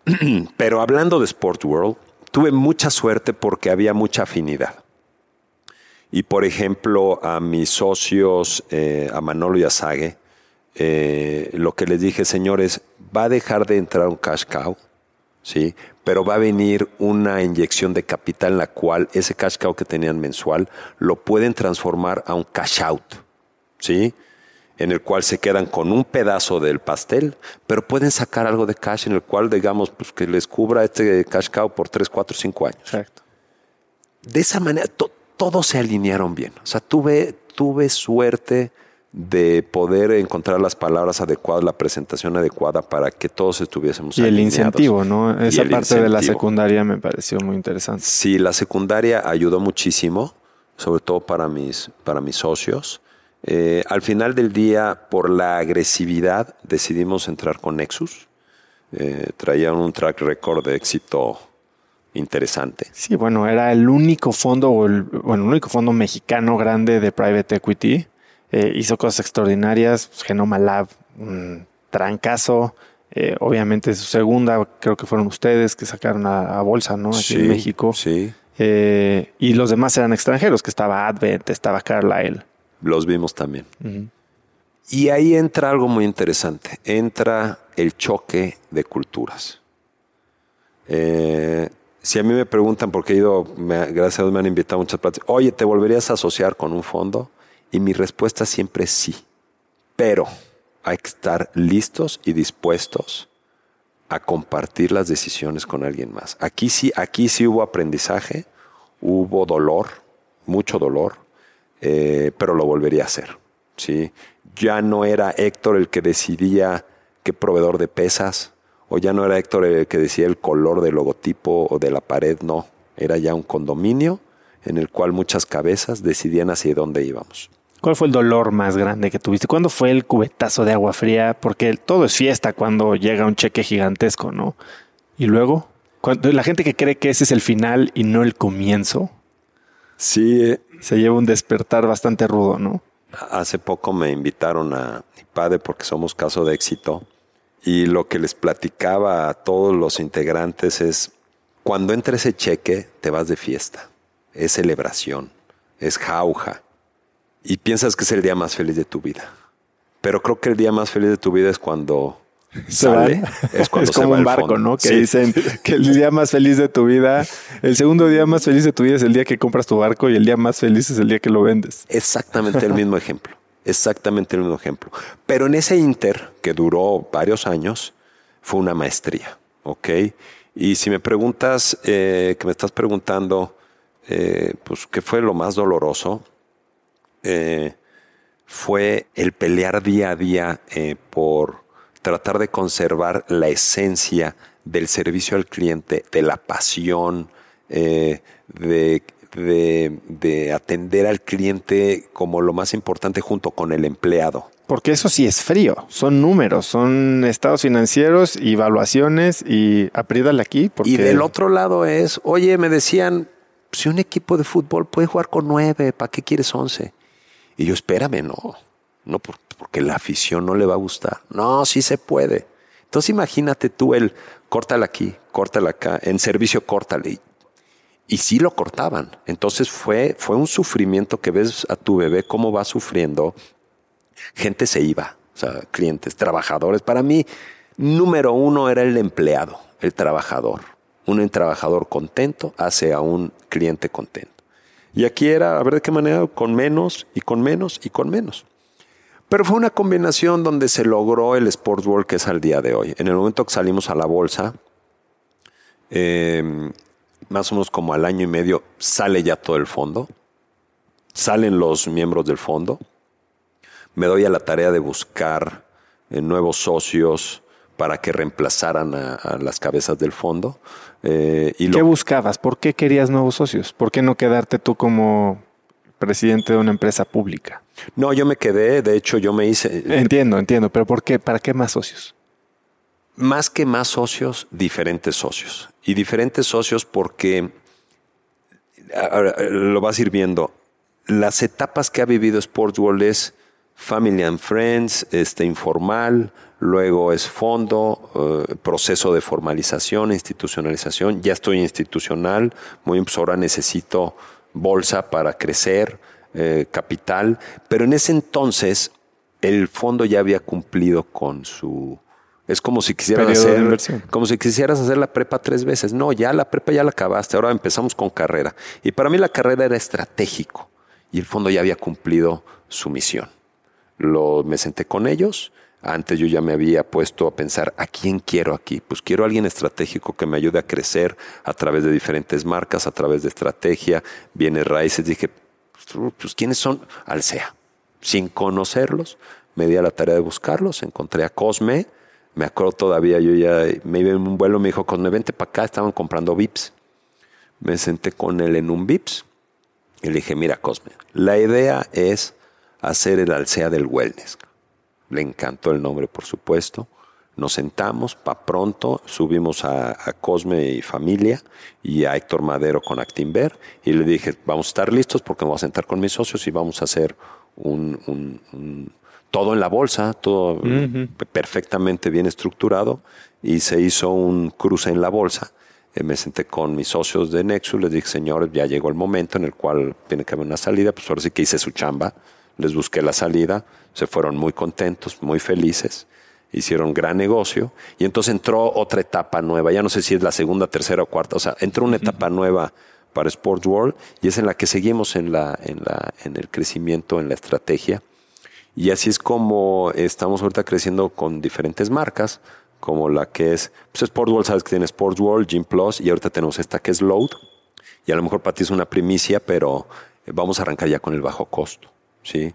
<clears throat> Pero hablando de Sport World, tuve mucha suerte porque había mucha afinidad. Y por ejemplo, a mis socios, eh, a Manolo y a Sage, eh, lo que les dije, señores, va a dejar de entrar un cash cow ¿sí? Pero va a venir una inyección de capital en la cual ese cash cow que tenían mensual lo pueden transformar a un cash out, ¿sí? En el cual se quedan con un pedazo del pastel, pero pueden sacar algo de cash en el cual, digamos, pues que les cubra este cash cow por 3, 4, 5 años. Exacto. De esa manera, todos se alinearon bien. O sea, tuve, tuve suerte de poder encontrar las palabras adecuadas, la presentación adecuada para que todos estuviésemos Y el incentivo, ¿no? Esa parte de la secundaria me pareció muy interesante. Sí, la secundaria ayudó muchísimo, sobre todo para mis, para mis socios. Eh, al final del día, por la agresividad, decidimos entrar con Nexus. Eh, traían un track record de éxito interesante. Sí, bueno, era el único fondo, o el, bueno, el único fondo mexicano grande de private equity eh, hizo cosas extraordinarias. Pues, Genoma Lab, un trancazo. Eh, obviamente su segunda, creo que fueron ustedes que sacaron a, bolsa, ¿no? Aquí en México. Sí. Eh, y los demás eran extranjeros, que estaba Advent, estaba Carlyle. Los vimos también. Y ahí entra algo muy interesante. Entra el choque de culturas. Si a mí me preguntan, porque he ido, gracias a Dios me han invitado a muchas pláticas, oye, ¿te volverías a asociar con un fondo? Y mi respuesta siempre es sí. Pero hay que estar listos y dispuestos a compartir las decisiones con alguien más. Aquí sí, aquí sí hubo aprendizaje, hubo dolor, mucho dolor, eh, pero lo volvería a hacer. ¿sí? Ya no era Héctor el que decidía qué proveedor de pesas, o ya no era Héctor el que decía el color del logotipo o de la pared, no. Era ya un condominio en el cual muchas cabezas decidían hacia dónde íbamos. ¿Cuál fue el dolor más grande que tuviste? ¿Cuándo fue el cubetazo de agua fría? Porque todo es fiesta cuando llega un cheque gigantesco, ¿no? Y luego, la gente que cree que ese es el final y no el comienzo. Sí. Se lleva un despertar bastante rudo, ¿no? Hace poco me invitaron a mi padre porque somos caso de éxito y lo que les platicaba a todos los integrantes es, cuando entra ese cheque, te vas de fiesta, es celebración, es jauja, y piensas que es el día más feliz de tu vida. Pero creo que el día más feliz de tu vida es cuando sale. Es, cuando como un barco, ¿no? Que dicen que el día más feliz de tu vida, el segundo día más feliz de tu vida es el día que compras tu barco y el día más feliz es el día que lo vendes. Exactamente el mismo ejemplo exactamente el mismo ejemplo. Pero en ese inter, que duró varios años, fue una maestría, ¿ok? Y si me preguntas, eh, que me estás preguntando, eh, pues, ¿qué fue lo más doloroso? Eh, fue el pelear día a día por tratar de conservar la esencia del servicio al cliente, de la pasión, de de, atender al cliente como lo más importante junto con el empleado. Porque eso sí es frío, son números, son estados financieros y evaluaciones y aprídale aquí. Y del otro lado es, oye, me decían, si un equipo de fútbol puede jugar con nueve, ¿para qué quieres once? Y yo, espérame, no, no, porque la afición no le va a gustar. No, sí se puede. Entonces imagínate tú el, córtala aquí, córtala acá, en servicio córtale y sí lo cortaban. Entonces fue, fue un sufrimiento que ves a tu bebé cómo va sufriendo. Gente se iba, o sea, clientes, trabajadores. Para mí, número uno era el empleado, el trabajador. Un trabajador contento hace a un cliente contento. Y aquí era, a ver de qué manera, con menos y con menos y con menos. Pero fue una combinación donde se logró el Sports World que es al día de hoy. En el momento que salimos a la bolsa, eh, más o menos como al año y medio, sale ya todo el fondo, salen los miembros del fondo, me doy a la tarea de buscar eh, nuevos socios para que reemplazaran a, las cabezas del fondo. Eh, y ¿Qué buscabas? ¿Por qué querías nuevos socios? ¿Por qué no quedarte tú como presidente de una empresa pública? No, yo me quedé, de hecho yo me hice... Entiendo, entiendo, pero ¿por qué? ¿Para qué más socios? más que más socios, diferentes socios. Y diferentes socios porque, lo vas a ir viendo, las etapas que ha vivido Sports World es Family and Friends, este, informal, luego es fondo, eh, proceso de formalización, institucionalización, ya estoy institucional, muy pues ahora necesito bolsa para crecer, eh, capital, pero en ese entonces el fondo ya había cumplido con su es como si quisieras hacer, como si quisieras hacer la prepa tres veces. No, ya la prepa ya la acabaste. Ahora empezamos con carrera. Y para mí la carrera era estratégico y el fondo ya había cumplido su misión. Lo, me senté con ellos. Antes yo ya me había puesto a pensar a quién quiero aquí. Pues quiero a alguien estratégico que me ayude a crecer a través de diferentes marcas, a través de estrategia, bienes raíces. Dije, pues quiénes son Alsea. Sin conocerlos, me di a la tarea de buscarlos. Encontré a Cosme me acuerdo todavía, yo ya me iba en un vuelo, me dijo, cuando vente para acá, estaban comprando VIPs. Me senté con él en un VIPs y le dije, mira Cosme, la idea es hacer el alcea del wellness. Le encantó el nombre, por supuesto. Nos sentamos, pa' pronto, subimos a, Cosme y familia y a Héctor Madero con Actinver y le dije, vamos a estar listos porque me voy a sentar con mis socios y vamos a hacer un todo en la bolsa, todo perfectamente bien estructurado y se hizo un cruce en la bolsa. Eh, me senté con mis socios de Nexus, les dije, señores, ya llegó el momento en el cual tiene que haber una salida, pues ahora sí que hice su chamba, les busqué la salida, se fueron muy contentos, muy felices hicieron gran negocio y entonces entró otra etapa nueva, ya no sé si es la segunda, tercera o cuarta, o sea, entró una etapa nueva para Sports World y es en la que seguimos en, la, en, la, en el crecimiento, en la estrategia. Y así es como estamos ahorita creciendo con diferentes marcas, como la que es pues Sports World, sabes que tiene Sports World, Gym Plus y ahorita tenemos esta que es Load. Y a lo mejor para ti es una primicia, pero vamos a arrancar ya con el bajo costo, ¿sí?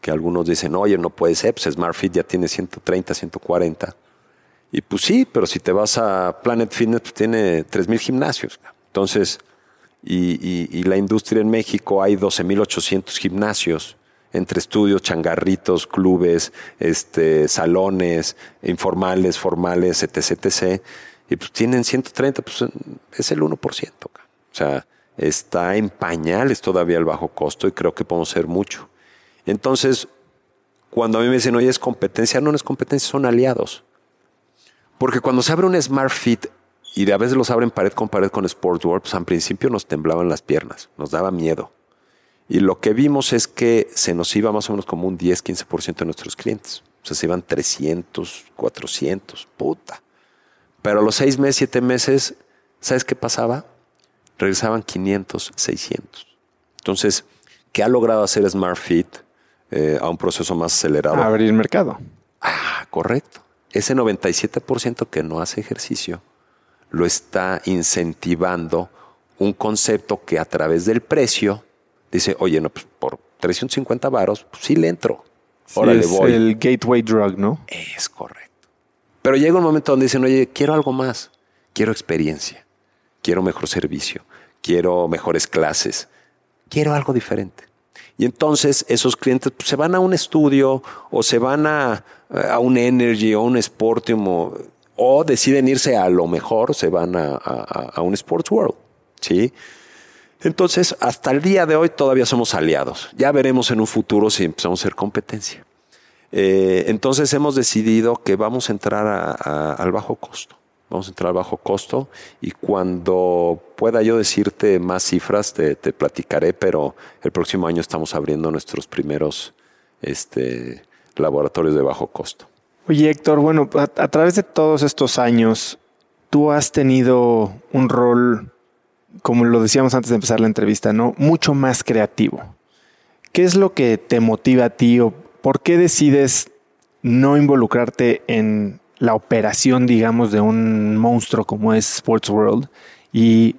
Que algunos dicen, oye, no puede ser, pues SmartFit ya tiene 130, 140. Y pues sí, pero si te vas a Planet Fitness, pues tiene 3.000 gimnasios. Entonces, y, la industria en México hay 12.800 gimnasios entre estudios, changarritos, clubes, este, salones, informales, formales, etc, etc. Y pues tienen 130, pues es el 1%. O sea, está en pañales todavía el bajo costo y creo que podemos ser mucho. Entonces, cuando a mí me dicen, oye, es competencia, no, no es competencia, son aliados. Porque cuando se abre un Smart Fit y a veces los abren pared con pared con Sports World, pues al principio nos temblaban las piernas, nos daba miedo. Y lo que vimos es que se nos iba más o menos como un 10-15% de nuestros clientes. O sea, se iban 300, 400, puta. Pero a los seis meses, siete meses, ¿sabes qué pasaba? Regresaban 500, 600. Entonces, ¿qué ha logrado hacer SmartFit eh, a un proceso más acelerado? Abrir mercado. Ah, correcto. Ese 97% que no hace ejercicio lo está incentivando un concepto que a través del precio dice, oye, no, pues por 350 varos, pues sí le entro. Ahora le voy. el gateway drug, ¿no? Es correcto. Pero llega un momento donde dicen, oye, quiero algo más. Quiero experiencia. Quiero mejor servicio. Quiero mejores clases. Quiero algo diferente. Y entonces esos clientes pues, se van a un estudio o se van a, a un Energy o un Sportium o deciden irse a lo mejor, se van a, un Sports World. ¿sí? Entonces, hasta el día de hoy todavía somos aliados. Ya veremos en un futuro si empezamos a ser competencia. Eh, entonces hemos decidido que vamos a entrar al bajo costo. Vamos a entrar al bajo costo y cuando pueda yo decirte más cifras te, te platicaré, pero el próximo año estamos abriendo nuestros primeros este, laboratorios de bajo costo. Oye, Héctor, bueno, a, través de todos estos años, tú has tenido un rol, como lo decíamos antes de empezar la entrevista, ¿no? Mucho más creativo. ¿Qué es lo que te motiva a ti o por qué decides no involucrarte en la operación, digamos, de un monstruo como es Sports World y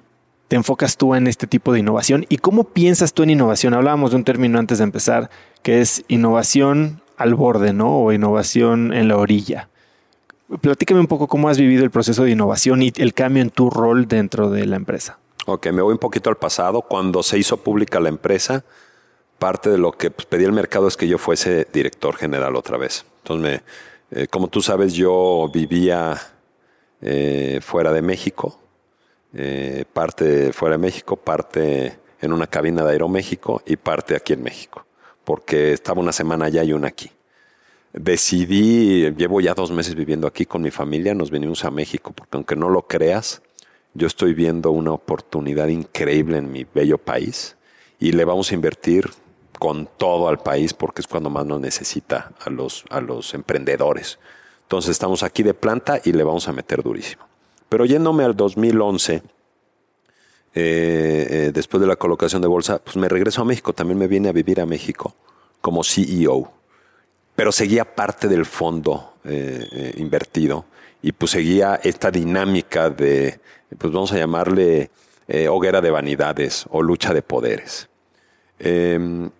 te enfocas tú en este tipo de innovación? ¿Y cómo piensas tú en innovación? Hablábamos de un término antes de empezar, que es innovación al borde, ¿no? O innovación en la orilla. Platícame un poco cómo has vivido el proceso de innovación y el cambio en tu rol dentro de la empresa. Ok, me voy un poquito al pasado. Cuando se hizo pública la empresa, parte de lo que pues, pedí al mercado es que yo fuese director general otra vez. Entonces, me, eh, como tú sabes, yo vivía eh, fuera de México, eh, parte fuera de México, parte en una cabina de Aeroméxico y parte aquí en México porque estaba una semana allá y una aquí. Decidí, llevo ya dos meses viviendo aquí con mi familia, nos venimos a México, porque aunque no lo creas, yo estoy viendo una oportunidad increíble en mi bello país y le vamos a invertir con todo al país porque es cuando más nos necesita a los, a los emprendedores. Entonces estamos aquí de planta y le vamos a meter durísimo. Pero yéndome al 2011, eh, eh, después de la colocación de bolsa, pues me regreso a México. También me vine a vivir a México como CEO. Pero seguía parte del fondo eh, invertido y pues seguía esta dinámica de, pues vamos a llamarle hoguera de vanidades o lucha de poderes. Em,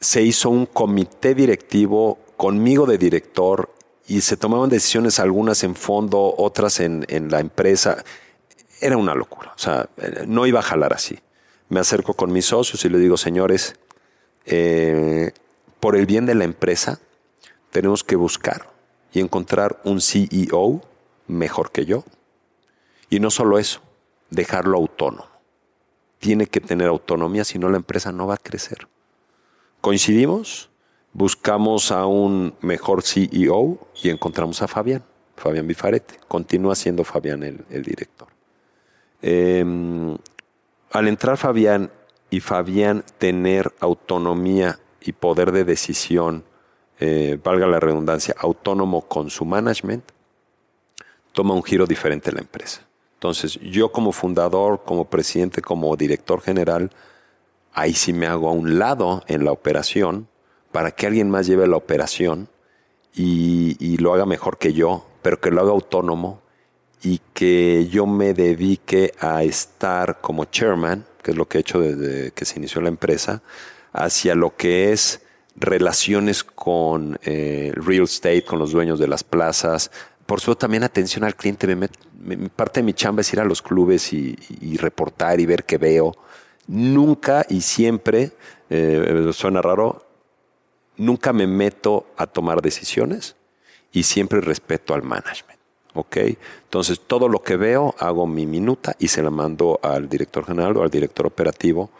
se hizo un comité directivo conmigo de director y se tomaban decisiones algunas en fondo, otras en, en la empresa era una locura. O sea, no iba a jalar así. Me acerco con mis socios y le digo, señores, eh, por el bien de la empresa, tenemos que buscar y encontrar un CEO mejor que yo. Y no solo eso, dejarlo autónomo. Tiene que tener autonomía, si no la empresa no va a crecer. Coincidimos, buscamos a un mejor CEO y encontramos a Fabián, Fabián Bifarete. Continúa siendo Fabián el director. Em, al entrar Fabián y Fabián tener autonomía y poder de decisión eh, valga la redundancia, autónomo con su management, toma un giro diferente la empresa. Entonces, yo como fundador, como presidente, como director general, ahí sí me hago a un lado en la operación para que alguien más lleve la operación y, y lo haga mejor que yo, pero que lo haga autónomo y que yo me dedique a estar como chairman, que es lo que he hecho desde que se inició la empresa, hacia lo que es relaciones con eh, real estate, con los dueños de las plazas. Por supuesto, también atención al cliente. Me me, parte de mi chamba es ir a los clubes y reportar y ver qué veo. Nunca y siempre, eh, suena raro, nunca me meto a tomar decisiones y siempre respeto al management. ¿ok? Entonces, todo lo que veo, hago mi minuta y se la mando al director general o al director operativo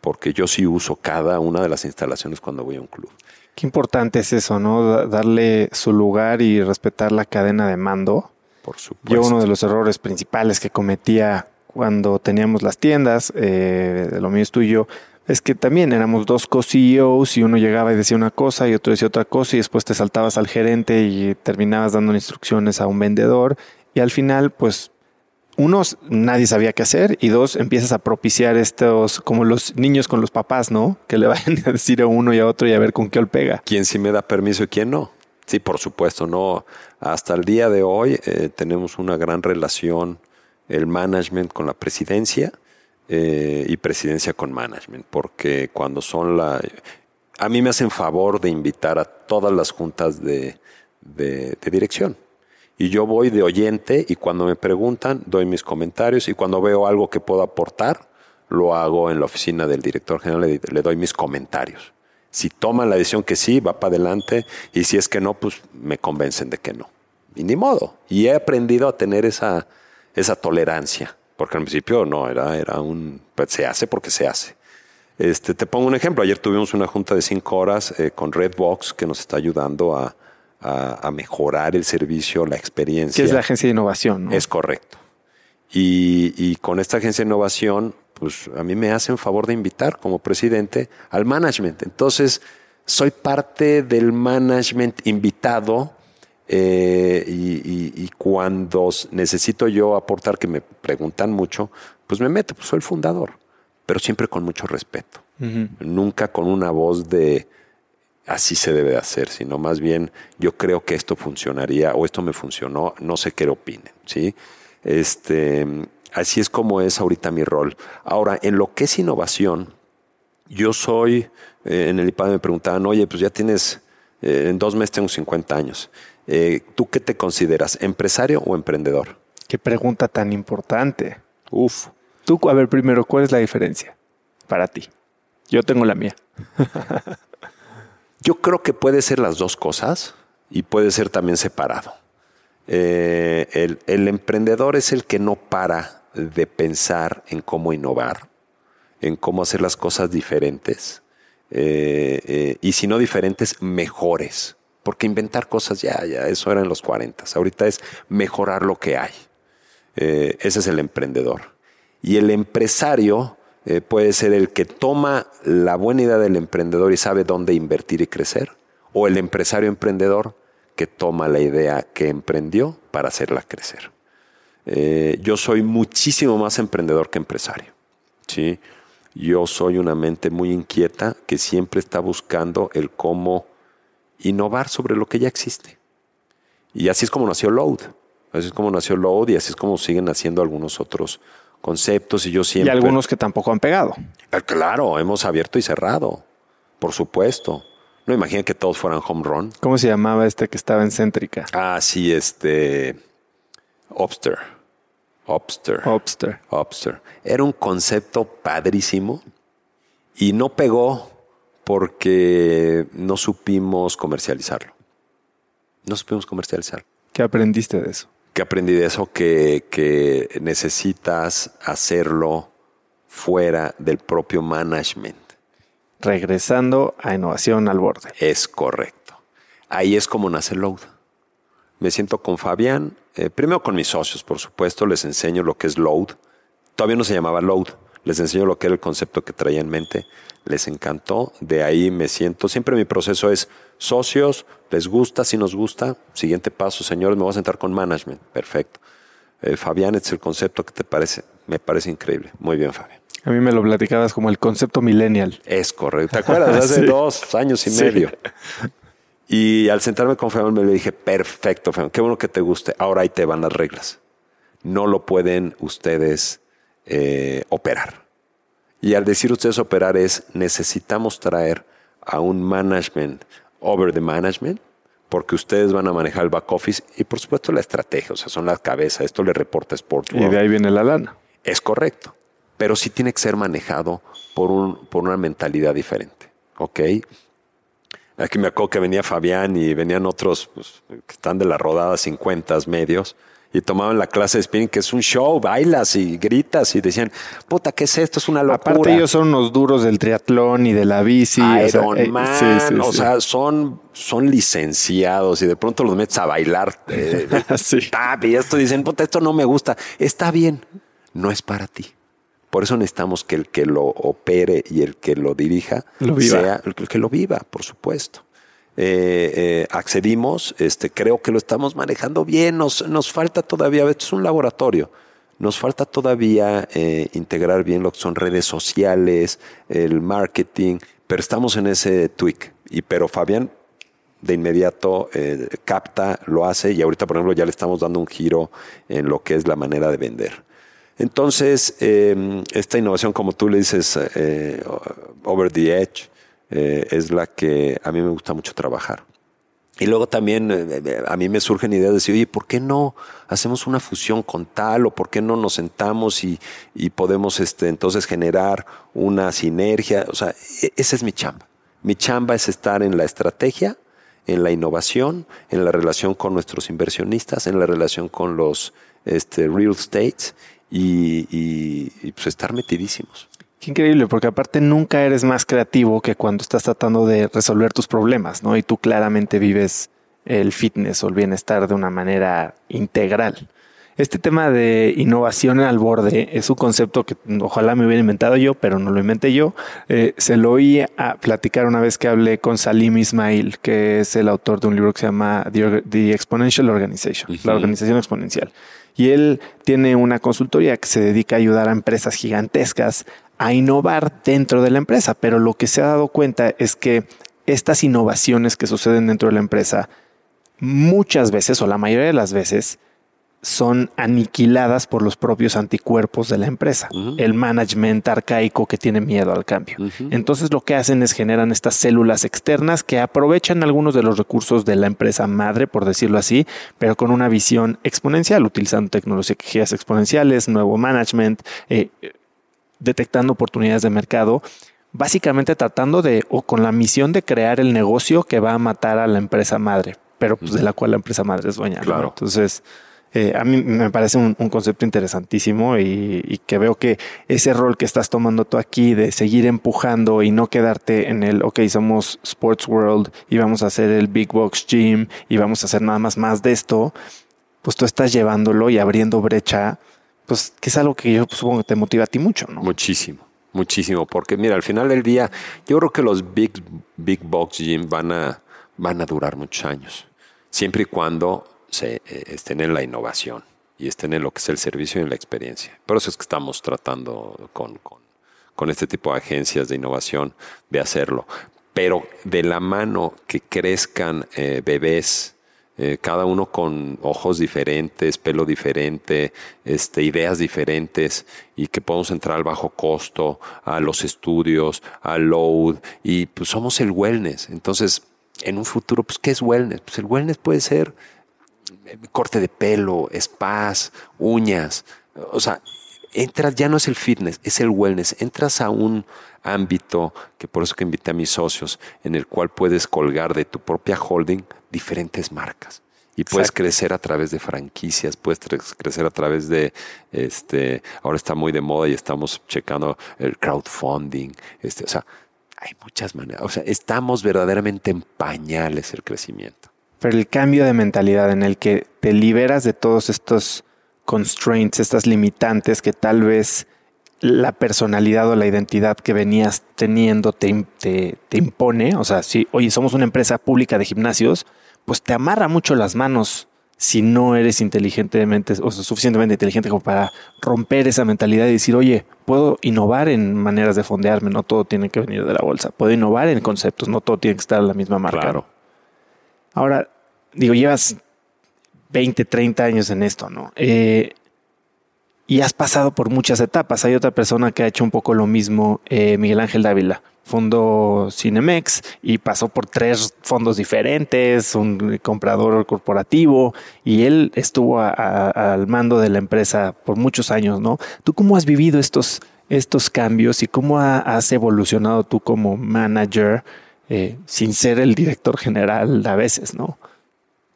porque yo sí uso cada una de las instalaciones cuando voy a un club. Qué importante es eso, ¿no? Darle su lugar y respetar la cadena de mando. Por supuesto. Yo uno de los errores principales que cometía cuando teníamos las tiendas, eh, lo mío es tuyo, es que también éramos dos co-CEOs y uno llegaba y decía una cosa y otro decía otra cosa y después te saltabas al gerente y terminabas dando instrucciones a un vendedor y al final pues uno, nadie sabía qué hacer y dos, empiezas a propiciar estos, como los niños con los papás, ¿no? Que le <laughs> vayan a decir a uno y a otro y a ver con qué pega. ¿Quién sí me da permiso y quién no? Sí, por supuesto, no. Hasta el día de hoy eh, tenemos una gran relación, el management con la presidencia eh, y presidencia con management, porque cuando son la... A mí me hacen favor de invitar a todas las juntas de, de, de dirección y yo voy de oyente y cuando me preguntan doy mis comentarios y cuando veo algo que puedo aportar, lo hago en la oficina del director general, le, le doy mis comentarios. Si toman la decisión que sí, va para adelante y si es que no, pues me convencen de que no. Y ni modo. Y he aprendido a tener esa, esa tolerancia, porque al principio no, era, era un, pues se hace porque se hace. Este, te pongo un ejemplo. Ayer tuvimos una junta de cinco horas eh, con Redbox que nos está ayudando a, a, a, mejorar el servicio, la experiencia. Que es la agencia de innovación. ¿no? Es correcto. Y, y, con esta agencia de innovación, pues a mí me hacen favor de invitar como presidente al management. Entonces, soy parte del management invitado eh, y, y, y, cuando necesito yo aportar, que me preguntan mucho, pues me meto, pues soy el fundador, pero siempre con mucho respeto. Uh -huh. Nunca con una voz de, así se debe hacer, sino más bien yo creo que esto funcionaría o esto me funcionó, no sé qué opinen, ¿sí? Este, así es como es ahorita mi rol. Ahora, en lo que es innovación, yo soy, eh, en el IPAD me preguntaban, oye, pues ya tienes, eh, en dos meses tengo 50 años. Eh, ¿Tú qué te consideras, empresario o emprendedor? Qué pregunta tan importante. Uf. Tú, a ver, primero, ¿cuál es la diferencia para ti? Yo tengo la mía. <laughs> Yo creo que puede ser las dos cosas y puede ser también separado. Eh, el, el, emprendedor es el que no para de pensar en cómo innovar, en cómo hacer las cosas diferentes eh, eh, y si no diferentes, mejores. Porque inventar cosas ya, ya, eso era en los 40. Ahorita es mejorar lo que hay. Eh, ese es el emprendedor. Y el empresario eh, puede ser el que toma la buena idea del emprendedor y sabe dónde invertir y crecer, o el empresario emprendedor que toma la idea que emprendió para hacerla crecer. Eh, yo soy muchísimo más emprendedor que empresario. ¿sí? Yo soy una mente muy inquieta que siempre está buscando el cómo innovar sobre lo que ya existe. Y así es como nació Load. Así es como nació Load y así es como siguen haciendo algunos otros conceptos y yo siempre... Y algunos que tampoco han pegado. Claro, hemos abierto y cerrado, por supuesto. No imaginen que todos fueran home run. ¿Cómo se llamaba este que estaba en Céntrica? Ah, sí, este... Obster. Obster. Obster. Obster. Era un concepto padrísimo y no pegó porque no supimos comercializarlo. No supimos comercializarlo. ¿Qué aprendiste de eso? que aprendí de eso que, que necesitas hacerlo fuera del propio management. Regresando a innovación al borde. Es correcto. Ahí es como nace Load. Me siento con Fabián, eh, primero con mis socios, por supuesto, les enseño lo que es Load. Todavía no se llamaba Load, les enseño lo que era el concepto que traía en mente, les encantó, de ahí me siento, siempre mi proceso es socios, les gusta, si nos gusta, siguiente paso, señores, me voy a sentar con management, perfecto. Eh, Fabián, este es el concepto que te parece, me parece increíble, muy bien Fabián. A mí me lo platicabas como el concepto millennial. Es correcto, ¿te acuerdas? <laughs> Hace dos años y medio. Y al sentarme con Fabián me le dije, perfecto, Fabián, qué bueno que te guste, ahora ahí te van las reglas. No lo pueden ustedes eh, operar. Y al decir ustedes operar es, necesitamos traer a un management over the management, porque ustedes van a manejar el back office y por supuesto la estrategia, o sea, son las cabezas, esto le reporta Sport Y de ahí viene la lana. Es correcto, pero sí tiene que ser manejado por, un, por una mentalidad diferente, ¿ok? Aquí me acuerdo que venía Fabián y venían otros pues, que están de la rodada 50 medios y tomaban la clase de spinning, que es un show, bailas y gritas y decían, puta, ¿qué es esto? Es una locura. Aparte ellos son unos duros del triatlón y de la bici. Iron o sea, eh, Man, o sea, son, son licenciados y de pronto los metes a bailar. Eh, <laughs> y esto dicen, puta, esto no me gusta. Está bien, no es para ti. Por eso necesitamos que el que lo opere y el que lo dirija sea el que lo viva, por supuesto. Eh, eh, accedimos, este, creo que lo estamos manejando bien, nos, nos falta todavía, esto es un laboratorio, nos falta todavía eh, integrar bien lo que son redes sociales, el marketing, pero estamos en ese tweak. Y pero Fabián de inmediato capta, lo hace y ahorita, por ejemplo, ya le estamos dando un giro en lo que es la manera de vender. Entonces, esta innovación, como tú le dices, over the edge, eh, es la que a mí me gusta mucho trabajar. Y luego también eh, eh, a mí me surgen ideas de decir, oye, ¿por qué no hacemos una fusión con tal? ¿O por qué no nos sentamos y, podemos este, entonces generar una sinergia? O sea, e, esa es mi chamba. Mi chamba es estar en la estrategia, en la innovación, en la relación con nuestros inversionistas, en la relación con los este, real estates y, y pues estar metidísimos. Qué increíble, porque aparte nunca eres más creativo que cuando estás tratando de resolver tus problemas, ¿no? Y tú claramente vives el fitness o el bienestar de una manera integral. Este tema de innovación al borde es un concepto que ojalá me hubiera inventado yo, pero no lo inventé yo. Eh, se lo oí a platicar una vez que hablé con Salim Ismail, que es el autor de un libro que se llama The, Exponential Organization, la organización exponencial. Y él tiene una consultoría que se dedica a ayudar a empresas gigantescas a innovar dentro de la empresa, pero lo que se ha dado cuenta es que estas innovaciones que suceden dentro de la empresa muchas veces o la mayoría de las veces son aniquiladas por los propios anticuerpos de la empresa, el management arcaico que tiene miedo al cambio. Entonces lo que hacen es generan estas células externas que aprovechan algunos de los recursos de la empresa madre, por decirlo así, pero con una visión exponencial, utilizando tecnologías exponenciales, nuevo management, eh, detectando oportunidades de mercado, básicamente tratando de, o con la misión de crear el negocio que va a matar a la empresa madre, pero pues de la cual la empresa madre es dueña. Claro. Entonces, eh, a mí me parece un, concepto interesantísimo y, que veo que ese rol que estás tomando tú aquí de seguir empujando y no quedarte en el, ok, somos Sports World y vamos a hacer el Big Box Gym y vamos a hacer nada más más de esto, pues tú estás llevándolo y abriendo brecha pues que es algo que yo supongo que te motiva a ti mucho, ¿no? Muchísimo, muchísimo, porque mira, al final del día, yo creo que los big, big box gym van a, van a durar muchos años, siempre y cuando se eh, estén en la innovación y estén en lo que es el servicio y en la experiencia. Por eso es que estamos tratando con, con, este tipo de agencias de innovación de hacerlo. Pero de la mano que crezcan eh, bebés, eh, cada uno con ojos diferentes, pelo diferente, este, ideas diferentes y que podemos entrar al bajo costo, a los estudios, al load y pues somos el wellness. Entonces, en un futuro, pues, ¿qué es wellness? Pues el wellness puede ser eh, corte de pelo, spas, uñas, o sea, entras, ya no es el fitness, es el wellness, entras a un ámbito, que por eso que invité a mis socios, en el cual puedes colgar de tu propia holding diferentes marcas. Y puedes crecer a través de franquicias, puedes crecer a través de, este, ahora está muy de moda y estamos checando el crowdfunding, este, o sea, hay muchas maneras, o sea, estamos verdaderamente en pañales el crecimiento. Pero el cambio de mentalidad en el que te liberas de todos estos constraints, estas limitantes que tal vez la personalidad o la identidad que venías teniendo te, te, te, impone. O sea, si, oye, somos una empresa pública de gimnasios, pues te amarra mucho las manos si no eres inteligentemente o suficientemente inteligente como para romper esa mentalidad y decir, oye, puedo innovar en maneras de fondearme, no todo tiene que venir de la bolsa, puedo innovar en conceptos, no todo tiene que estar en la misma marca. Claro. Ahora, digo, llevas 20, 30 años en esto, ¿no? Eh, y has pasado por muchas etapas. Hay otra persona que ha hecho un poco lo mismo, eh, Miguel Ángel Dávila. Fundó Cinemex y pasó por tres fondos diferentes, un comprador corporativo, y él estuvo al mando de la empresa por muchos años, ¿no? ¿Tú cómo has vivido estos, estos cambios y cómo has evolucionado tú como manager eh, sin ser el director general a veces, ¿no?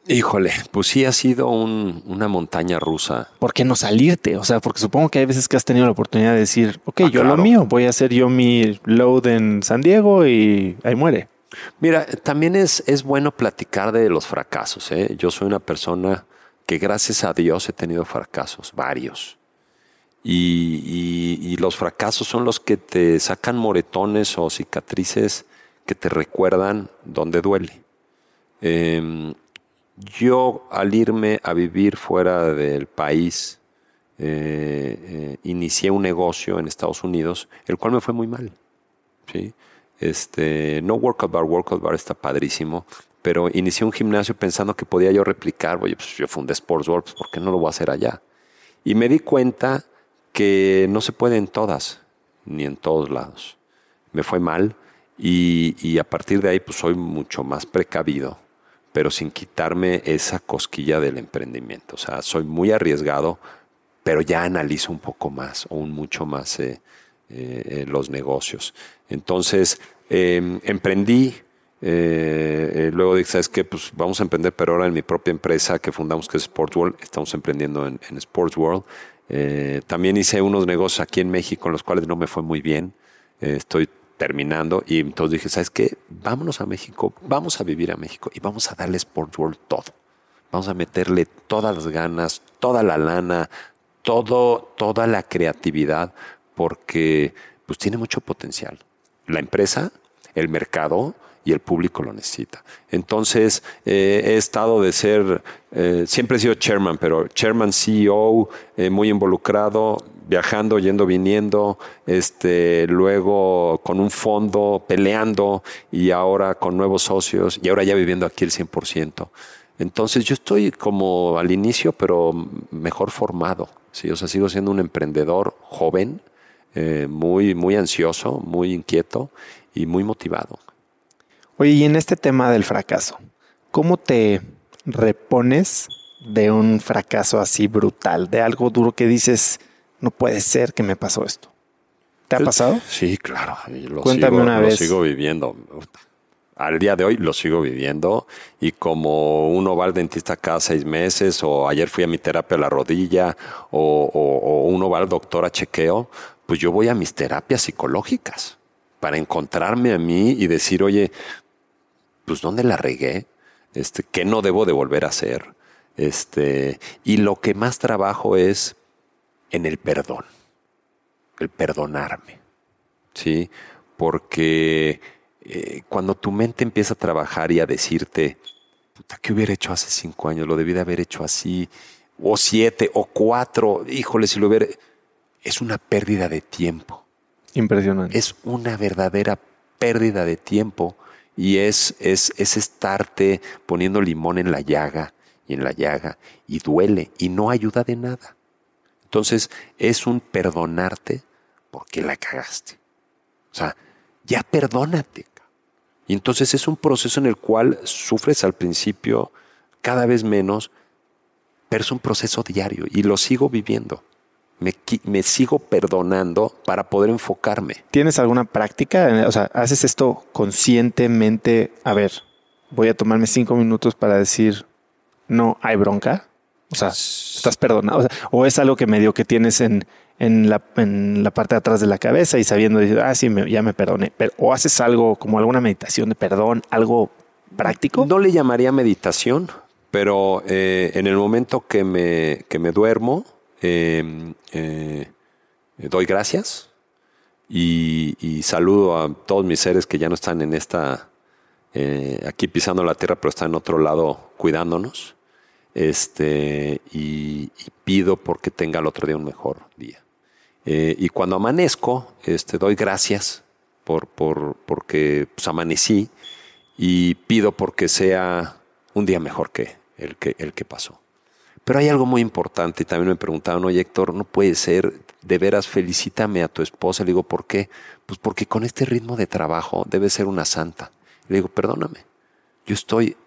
Híjole, pues sí ha sido una montaña rusa. ¿Por qué no salirte? O sea, porque supongo que hay veces que has tenido la oportunidad de decir, ok, ah, yo lo mío, voy a hacer yo mi load en San Diego y ahí muere. Mira, también es, es bueno platicar de los fracasos. ¿eh? Yo soy una persona que gracias a Dios he tenido fracasos, varios. Y, y los fracasos son los que te sacan moretones o cicatrices que te recuerdan dónde duele. Eh, yo al irme a vivir fuera del país, eh, eh, inicié un negocio en Estados Unidos, el cual me fue muy mal. Este, no Workout Bar, Workout Bar está padrísimo, pero inicié un gimnasio pensando que podía yo replicar, oye, pues yo fundé Sports World, pues ¿por qué no lo voy a hacer allá? Y me di cuenta que no se puede en todas, ni en todos lados. Me fue mal y, y a partir de ahí pues soy mucho más precavido pero sin quitarme esa cosquilla del emprendimiento. O sea, soy muy arriesgado, pero ya analizo un poco más o un mucho más eh, eh, los negocios. Entonces, em, emprendí. Eh, luego dije, ¿sabes qué? Pues vamos a emprender, pero ahora en mi propia empresa que fundamos, que es Sports World, estamos emprendiendo en, en Sports World. también hice unos negocios aquí en México en los cuales no me fue muy bien. estoy terminando y entonces dije, ¿sabes qué? Vámonos a México, vamos a vivir a México y vamos a darle Sport World todo. Vamos a meterle todas las ganas, toda la lana, todo, toda la creatividad, porque pues tiene mucho potencial. La empresa, el mercado y el público lo necesita. Entonces, eh, he estado de ser, eh, siempre he sido chairman, pero chairman, CEO, eh, muy involucrado, viajando, yendo, viniendo, este, luego con un fondo, peleando y ahora con nuevos socios y ahora ya viviendo aquí el 100%. Entonces yo estoy como al inicio, pero mejor formado. ¿sí? O sea, sigo siendo un emprendedor joven, muy, muy ansioso, muy inquieto y muy motivado. Oye, y en este tema del fracaso, ¿cómo te repones de un fracaso así brutal, de algo duro que dices, no puede ser que me pasó esto. ¿Te ha pasado? Sí, claro. Lo Cuéntame una vez. Lo sigo viviendo. Al día de hoy lo sigo viviendo y como uno va al dentista cada seis meses o ayer fui a mi terapia a la rodilla o, uno va al doctor a chequeo, pues yo voy a mis terapias psicológicas para encontrarme a mí y decir, oye, pues ¿dónde la regué? Este, ¿Qué no debo de volver a hacer? Este, y lo que más trabajo es en el perdón, el perdonarme, ¿sí? Porque eh, cuando tu mente empieza a trabajar y a decirte, puta, ¿qué hubiera hecho hace cinco años? Lo debí de haber hecho así, o siete, o cuatro, híjole, si lo hubiera... Es una pérdida de tiempo. Impresionante. Es una verdadera pérdida de tiempo y es, es, es estarte poniendo limón en la llaga y en la llaga y duele y no ayuda de nada. Entonces es un perdonarte porque la cagaste. O sea, ya perdónate. Y entonces es un proceso en el cual sufres al principio cada vez menos, pero es un proceso diario y lo sigo viviendo. Me, me, sigo perdonando para poder enfocarme. ¿Tienes alguna práctica? O sea, ¿haces esto conscientemente? A ver, voy a tomarme cinco minutos para decir, no hay bronca. O sea, estás perdonado. O, es algo que medio que tienes en, en, la, en la parte de atrás de la cabeza y sabiendo, ah, sí, ya me perdoné. Pero, o haces algo como alguna meditación de perdón, algo práctico. No le llamaría meditación, pero eh, en el momento que me, que me duermo, eh, eh, doy gracias y, saludo a todos mis seres que ya no están en esta, eh, aquí pisando la tierra, pero están en otro lado cuidándonos. Este, y, pido porque tenga el otro día un mejor día. Y cuando amanezco, este, doy gracias por, por, porque pues, amanecí y pido porque sea un día mejor que el que, el que pasó. Pero hay algo muy importante y también me preguntaban, oye Héctor, no puede ser, de veras felicítame a tu esposa. Le digo, ¿por qué? Pues porque con este ritmo de trabajo debe ser una santa. Le digo, perdóname, yo estoy,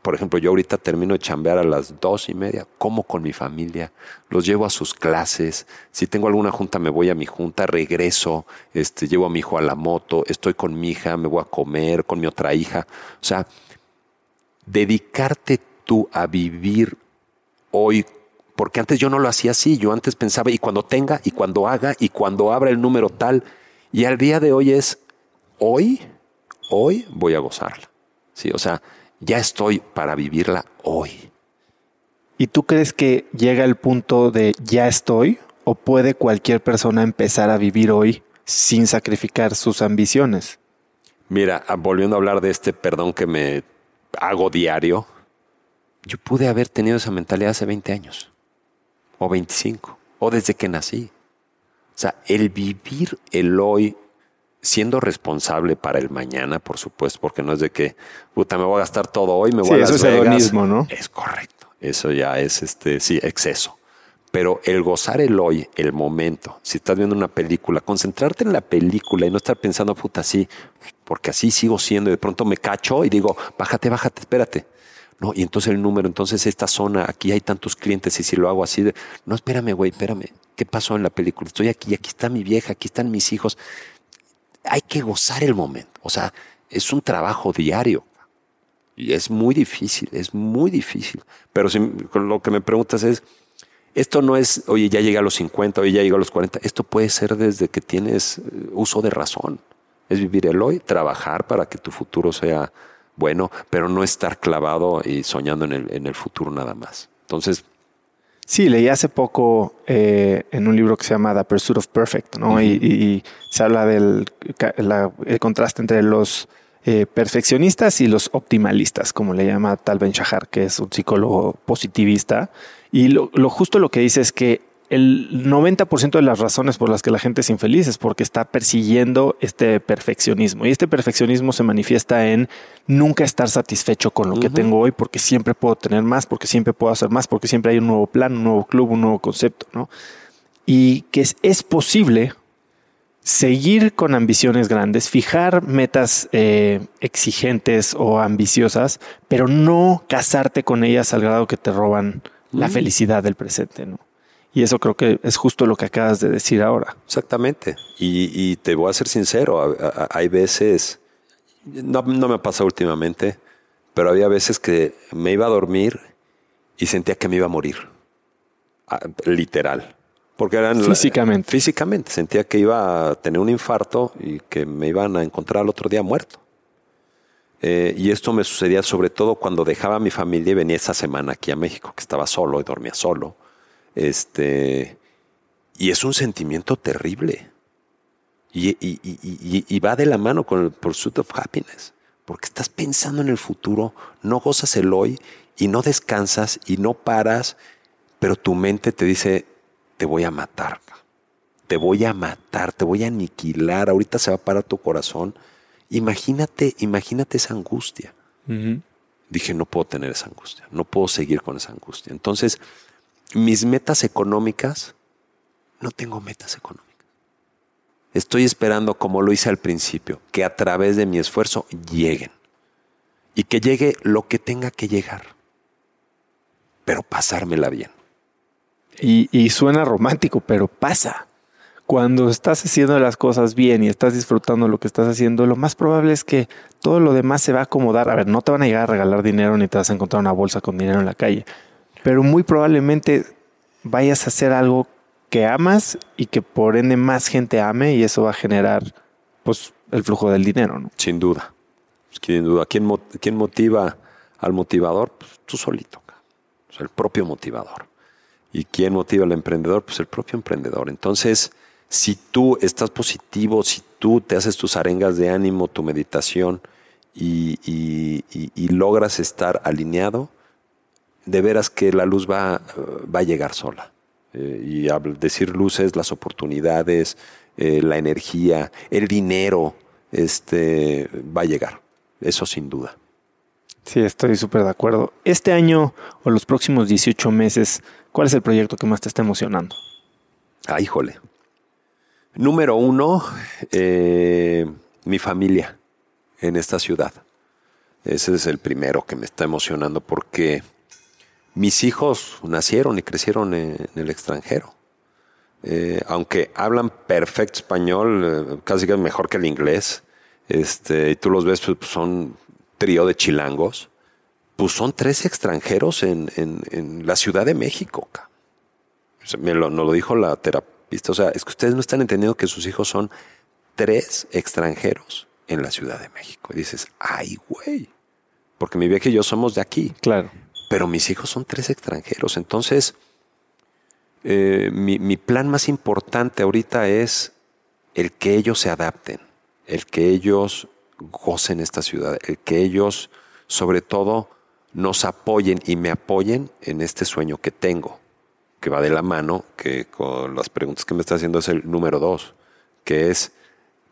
por ejemplo, yo ahorita termino de chambear a las dos y media, como con mi familia, los llevo a sus clases, si tengo alguna junta me voy a mi junta, regreso, este, llevo a mi hijo a la moto, estoy con mi hija, me voy a comer con mi otra hija. O sea, dedicarte tú a vivir hoy, porque antes yo no lo hacía así, yo antes pensaba y cuando tenga y cuando haga y cuando abra el número tal, y al día de hoy es hoy, hoy voy a gozarla. Sí, o sea, ya estoy para vivirla hoy. ¿Y tú crees que llega el punto de ya estoy o puede cualquier persona empezar a vivir hoy sin sacrificar sus ambiciones? Mira, ah, volviendo a hablar de este perdón que me hago diario, yo pude haber tenido esa mentalidad hace 20 años, o 25, o desde que nací. O sea, el vivir el hoy siendo responsable para el mañana, por supuesto, porque no es de que, puta, me voy a gastar todo hoy, me voy a Las eso es ¿no? Es correcto. Eso ya es, este, sí, exceso. Pero el gozar el hoy, el momento, si estás viendo una película, concentrarte en la película y no estar pensando, puta, sí, porque así sigo siendo y de pronto me cacho y digo, bájate, bájate, espérate. No, y entonces el número, entonces esta zona, aquí hay tantos clientes y si lo hago así, de, no, espérame, güey, espérame, ¿qué pasó en la película? Estoy aquí, aquí está mi vieja, aquí están mis hijos. Hay que gozar el momento, o sea, es un trabajo diario y es muy difícil, es muy difícil. Pero lo que me preguntas es, esto no es, oye, ya llegué a los 50, oye, ya llegué a los 40, esto puede ser desde que tienes eh, uso de razón. Es vivir el hoy, trabajar para que tu futuro sea bueno, pero no estar clavado y soñando en el, en el futuro nada más. Entonces... Sí, leí hace poco eh, en un libro que se llama The Pursuit of Perfect, ¿no? y, se habla del el contraste entre los eh, perfeccionistas y los optimalistas, como le llama Tal Ben Shahar, que es un psicólogo positivista. Y lo, lo justo lo que dice es que el 90% de las razones por las que la gente es infeliz es porque está persiguiendo este perfeccionismo. Y este perfeccionismo se manifiesta en nunca estar satisfecho con lo que tengo hoy, porque siempre puedo tener más, porque siempre puedo hacer más, porque siempre hay un nuevo plan, un nuevo club, un nuevo concepto, ¿no? Y que es, posible seguir con ambiciones grandes, fijar metas eh, exigentes o ambiciosas, pero no casarte con ellas al grado que te roban la felicidad del presente, ¿no? Y eso creo que es justo lo que acabas de decir ahora. Exactamente. Y, te voy a ser sincero, hay veces, no, me ha pasado últimamente, pero había veces que me iba a dormir y sentía que me iba a morir. Literal. Porque eran físicamente. físicamente. Sentía que iba a tener un infarto y que me iban a encontrar al otro día muerto. Eh, y esto me sucedía sobre todo cuando dejaba a mi familia y venía esa semana aquí a México, que estaba solo y dormía solo este, y es un sentimiento terrible. Y, va de la mano con el pursuit of happiness, porque estás pensando en el futuro, no gozas el hoy y no descansas y no paras, pero tu mente te dice, te voy a matar, te voy a matar, te voy a aniquilar, ahorita se va a parar tu corazón. Imagínate, imagínate esa angustia. Dije, no puedo tener esa angustia, no puedo seguir con esa angustia. Entonces, mis metas económicas, no tengo metas económicas. Estoy esperando, como lo hice al principio, que a través de mi esfuerzo lleguen. Y que llegue lo que tenga que llegar. Pero pasármela bien. Y, y suena romántico, pero pasa. Cuando estás haciendo las cosas bien y estás disfrutando lo que estás haciendo, lo más probable es que todo lo demás se va a acomodar. A ver, no te van a llegar a regalar dinero ni te vas a encontrar una bolsa con dinero en la calle pero muy probablemente vayas a hacer algo que amas y que por ende más gente ame y eso va a generar pues el flujo del dinero, ¿no? Sin duda. Sin duda. ¿Quién, quién motiva al motivador? Pues tú solito. el propio motivador. ¿Y quién motiva al emprendedor? Pues el propio emprendedor. Entonces, Si tú estás positivo, si tú te haces tus arengas de ánimo, tu meditación y, y logras estar alineado, de veras que la luz va, va a llegar sola. Eh, y decir luz es las oportunidades, eh, la energía, el dinero, este, va a llegar. Eso sin duda. Sí, estoy súper de acuerdo. Este año o los próximos 18 meses, ¿cuál es el proyecto que más te está emocionando? Ah, híjole. Número uno, eh, mi familia en esta ciudad. Ese es el primero que me está emocionando porque mis hijos nacieron y crecieron en, el extranjero. Eh, aunque hablan perfecto español, eh, casi que mejor que el inglés, este, y tú los ves, pues, son trío de chilangos, pues son tres extranjeros en, la Ciudad de México. Me lo, nos lo dijo la terapista. O sea, es que ustedes no están entendiendo que sus hijos son tres extranjeros en la Ciudad de México. Y dices, ay, güey. Porque mi vieja y yo somos de aquí. Claro pero mis hijos son tres extranjeros. Entonces, eh, mi, plan más importante ahorita es el que ellos se adapten, el que ellos gocen esta ciudad, el que ellos, sobre todo, nos apoyen y me apoyen en este sueño que tengo, que va de la mano, que con las preguntas que me está haciendo es el número dos, que es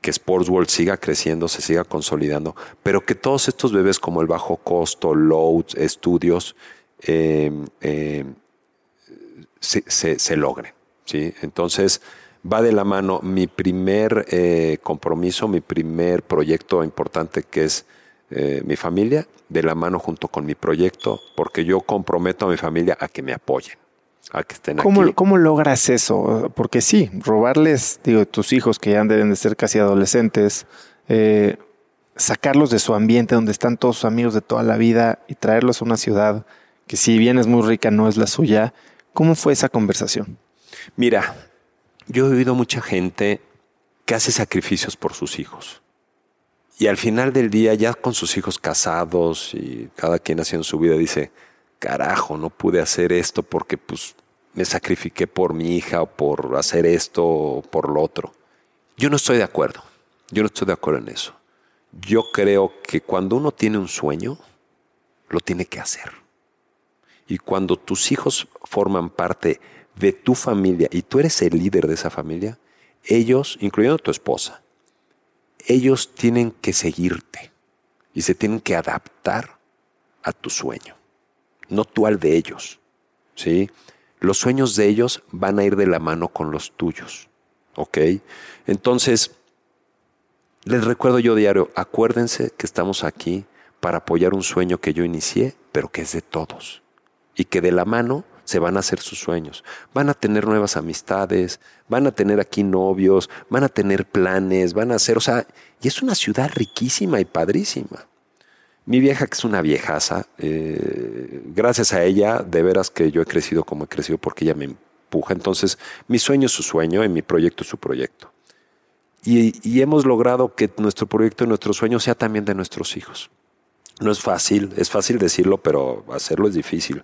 que Sports World siga creciendo, se siga consolidando, pero que todos estos bebés como el bajo costo, loads, estudios, eh, eh, se, logren. ¿sí? Entonces, va de la mano mi primer eh, compromiso, mi primer proyecto importante que es mi familia, de la mano junto con mi proyecto, porque yo comprometo a mi familia a que me apoyen a que estén ¿Cómo, aquí. ¿Cómo logras eso? Porque sí, robarles, digo, tus hijos que ya deben de ser casi adolescentes, eh, sacarlos de su ambiente donde están todos sus amigos de toda la vida y traerlos a una ciudad que si bien es muy rica, no es la suya. ¿Cómo fue esa conversación? Mira, yo he oído mucha gente que hace sacrificios por sus hijos. Y al final del día, ya con sus hijos casados y cada quien haciendo su vida, dice, carajo, no pude hacer esto porque pues me sacrifiqué por mi hija o por hacer esto o por lo otro. Yo no estoy de acuerdo. Yo no estoy de acuerdo en eso. Yo creo que cuando uno tiene un sueño, lo tiene que hacer. Y cuando tus hijos forman parte de tu familia y tú eres el líder de esa familia, ellos, incluyendo tu esposa, ellos tienen que seguirte y se tienen que adaptar a tu sueño no tú al de ellos. ¿sí? Los sueños de ellos van a ir de la mano con los tuyos. ¿Ok? Entonces, les recuerdo yo diario, acuérdense que estamos aquí para apoyar un sueño que yo inicié, pero que es de todos. Y que de la mano se van a hacer sus sueños. Van a tener nuevas amistades, van a tener aquí novios, van a tener planes, van a hacer, o sea, y es una ciudad riquísima y padrísima. Mi vieja, que es una viejaza, eh, gracias a ella, de veras que yo he crecido como he crecido porque ella me empuja. Entonces, mi sueño es su sueño y mi proyecto es su proyecto. Y, hemos logrado que nuestro proyecto y nuestro sueño sea también de nuestros hijos. No es fácil, es fácil decirlo, pero hacerlo es difícil.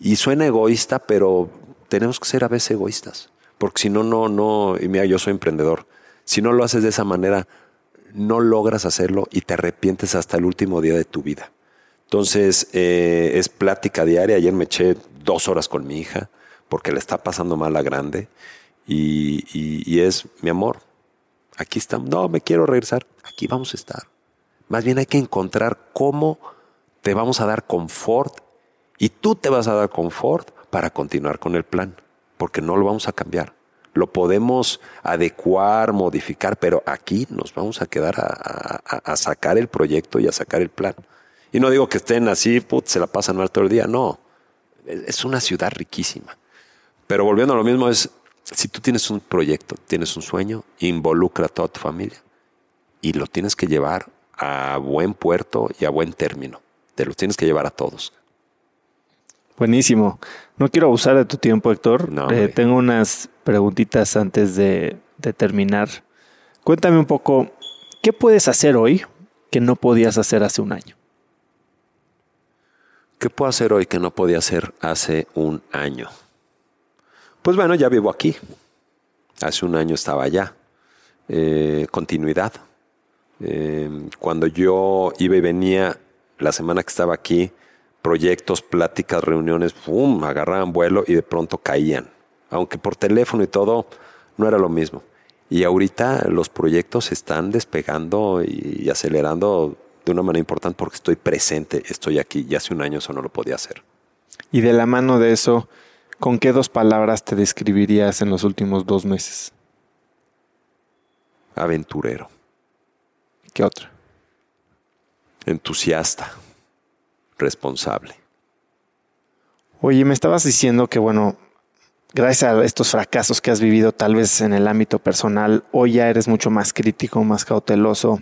Y suena egoísta, pero tenemos que ser a veces egoístas. Porque si no, no, no, y mira, yo soy emprendedor. Si no lo haces de esa manera, no logras hacerlo y te arrepientes hasta el último día de tu vida. Entonces, eh, es plática diaria. Ayer me eché dos horas con mi hija porque le está pasando mal a grande y, es mi amor. Aquí estamos. No, me quiero regresar. Aquí vamos a estar. Más bien hay que encontrar cómo te vamos a dar confort y tú te vas a dar confort para continuar con el plan, porque no lo vamos a cambiar lo podemos adecuar, modificar, pero aquí nos vamos a quedar a, sacar el proyecto y a sacar el plan. Y no digo que estén así, put, se la pasan mal todo el día, no. Es una ciudad riquísima. Pero volviendo a lo mismo, es si tú tienes un proyecto, tienes un sueño, involucra a toda tu familia y lo tienes que llevar a buen puerto y a buen término. Te lo tienes que llevar a todos. Buenísimo. No quiero abusar de tu tiempo, Héctor. Eh, tengo unas preguntitas antes de, terminar. Cuéntame un poco, ¿qué puedes hacer hoy que no podías hacer hace un año? ¿Qué puedo hacer hoy que no podía hacer hace un año? Pues bueno, ya vivo aquí. Hace un año estaba allá. Eh, continuidad. Eh, cuando yo iba y venía, la semana que estaba aquí, proyectos, pláticas, reuniones, ¡pum! agarraban vuelo y de pronto caían. Aunque por teléfono y todo, no era lo mismo. Y ahorita los proyectos están despegando y acelerando de una manera importante porque estoy presente, estoy aquí. Y hace un año eso no lo podía hacer. Y de la mano de eso, ¿con qué dos palabras te describirías en los últimos dos meses? Aventurero. ¿Qué otra? Entusiasta. Responsable. Oye, me estabas diciendo que, bueno, gracias a estos fracasos que has vivido tal vez en el ámbito personal, hoy ya eres mucho más crítico, más cauteloso.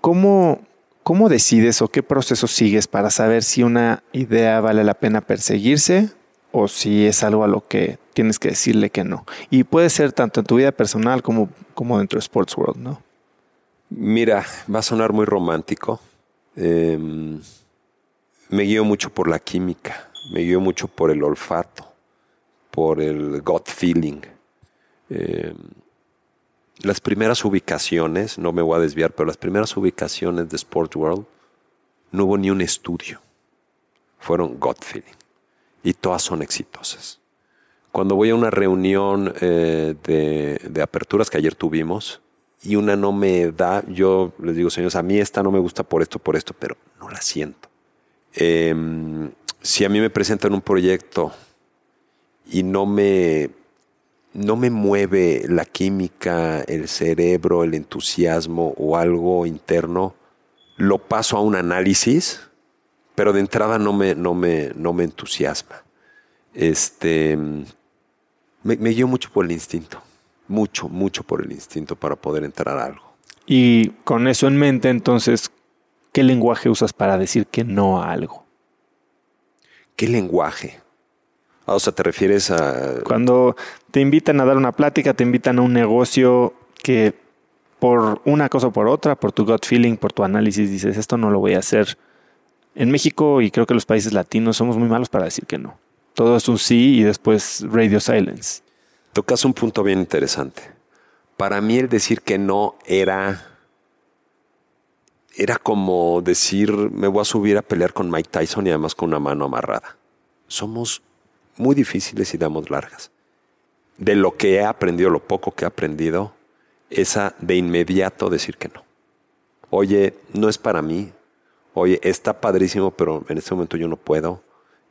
¿Cómo, cómo decides o qué proceso sigues para saber si una idea vale la pena perseguirse o si es algo a lo que tienes que decirle que no? Y puede ser tanto en tu vida personal como, como dentro de Sports World, ¿no? Mira, va a sonar muy romántico. Em, me guío mucho por la química, me guío mucho por el olfato, por el gut feeling. Em, las primeras ubicaciones, no me voy a desviar, pero las primeras ubicaciones de Sport World no hubo ni un estudio. Fueron gut feeling. Y todas son exitosas. Cuando voy a una reunión eh, de, de aperturas que ayer tuvimos, y una no me da, yo les digo, señores, a mí esta no me gusta por esto, por esto, pero no la siento. Em, si a mí me presentan un proyecto y no me, no me mueve la química, el cerebro, el entusiasmo o algo interno, lo paso a un análisis, pero de entrada no me, no me, no me entusiasma. Este, me, me guío mucho por el instinto mucho, mucho por el instinto para poder entrar a algo. Y con eso en mente, entonces, ¿qué lenguaje usas para decir que no a algo? ¿Qué lenguaje? Ah, o sea, ¿te refieres a...? Cuando te invitan a dar una plática, te invitan a un negocio que por una cosa o por otra, por tu gut feeling, por tu análisis, dices, esto no lo voy a hacer. En México y creo que los países latinos somos muy malos para decir que no. Todo es un sí y después radio silence. Tocas un punto bien interesante. Para mí el decir que no era era como decir me voy a subir a pelear con Mike Tyson y además con una mano amarrada. Somos muy difíciles y damos largas. De lo que he aprendido, lo poco que he aprendido, esa de inmediato decir que no. Oye, no es para mí. Oye, está padrísimo, pero en este momento yo no puedo.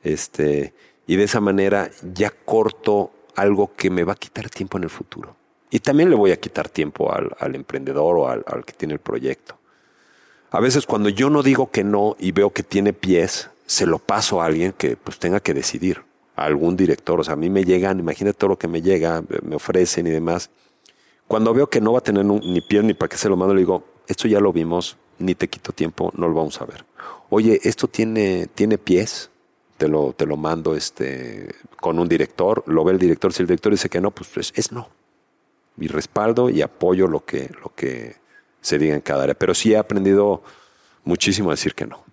Este, y de esa manera ya corto algo que me va a quitar tiempo en el futuro. Y también le voy a quitar tiempo al, emprendedor o al, que tiene el proyecto. A veces cuando yo no digo que no y veo que tiene pies, se lo paso a alguien que pues tenga que decidir, a algún director. O sea, a mí me llegan, imagínate todo lo que me llega, me ofrecen y demás. Cuando veo que no va a tener ni pies ni para qué se lo mando, le digo, esto ya lo vimos, ni te quito tiempo, no lo vamos a ver. Oye, esto tiene, tiene pies, te lo, te lo mando este, con un director, lo ve el director, si el director dice que no, pues, es no. Mi respaldo y apoyo lo que, lo que se diga en cada área. Pero sí he aprendido muchísimo a decir que no.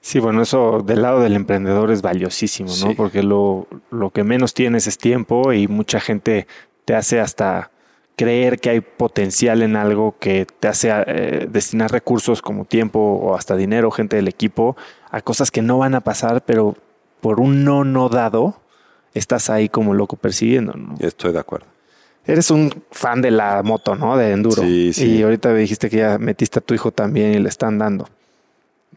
Sí, bueno, eso del lado del emprendedor es valiosísimo, ¿no? Porque lo, lo que menos tienes es tiempo y mucha gente te hace hasta creer que hay potencial en algo que te hace eh, destinar recursos como tiempo o hasta dinero, gente del equipo, a cosas que no van a pasar, pero por un no no dado, estás ahí como loco persiguiendo. ¿no? Estoy de acuerdo. Eres un fan de la moto, ¿no? De enduro. Sí, sí. Y ahorita me dijiste que ya metiste a tu hijo también y le están dando.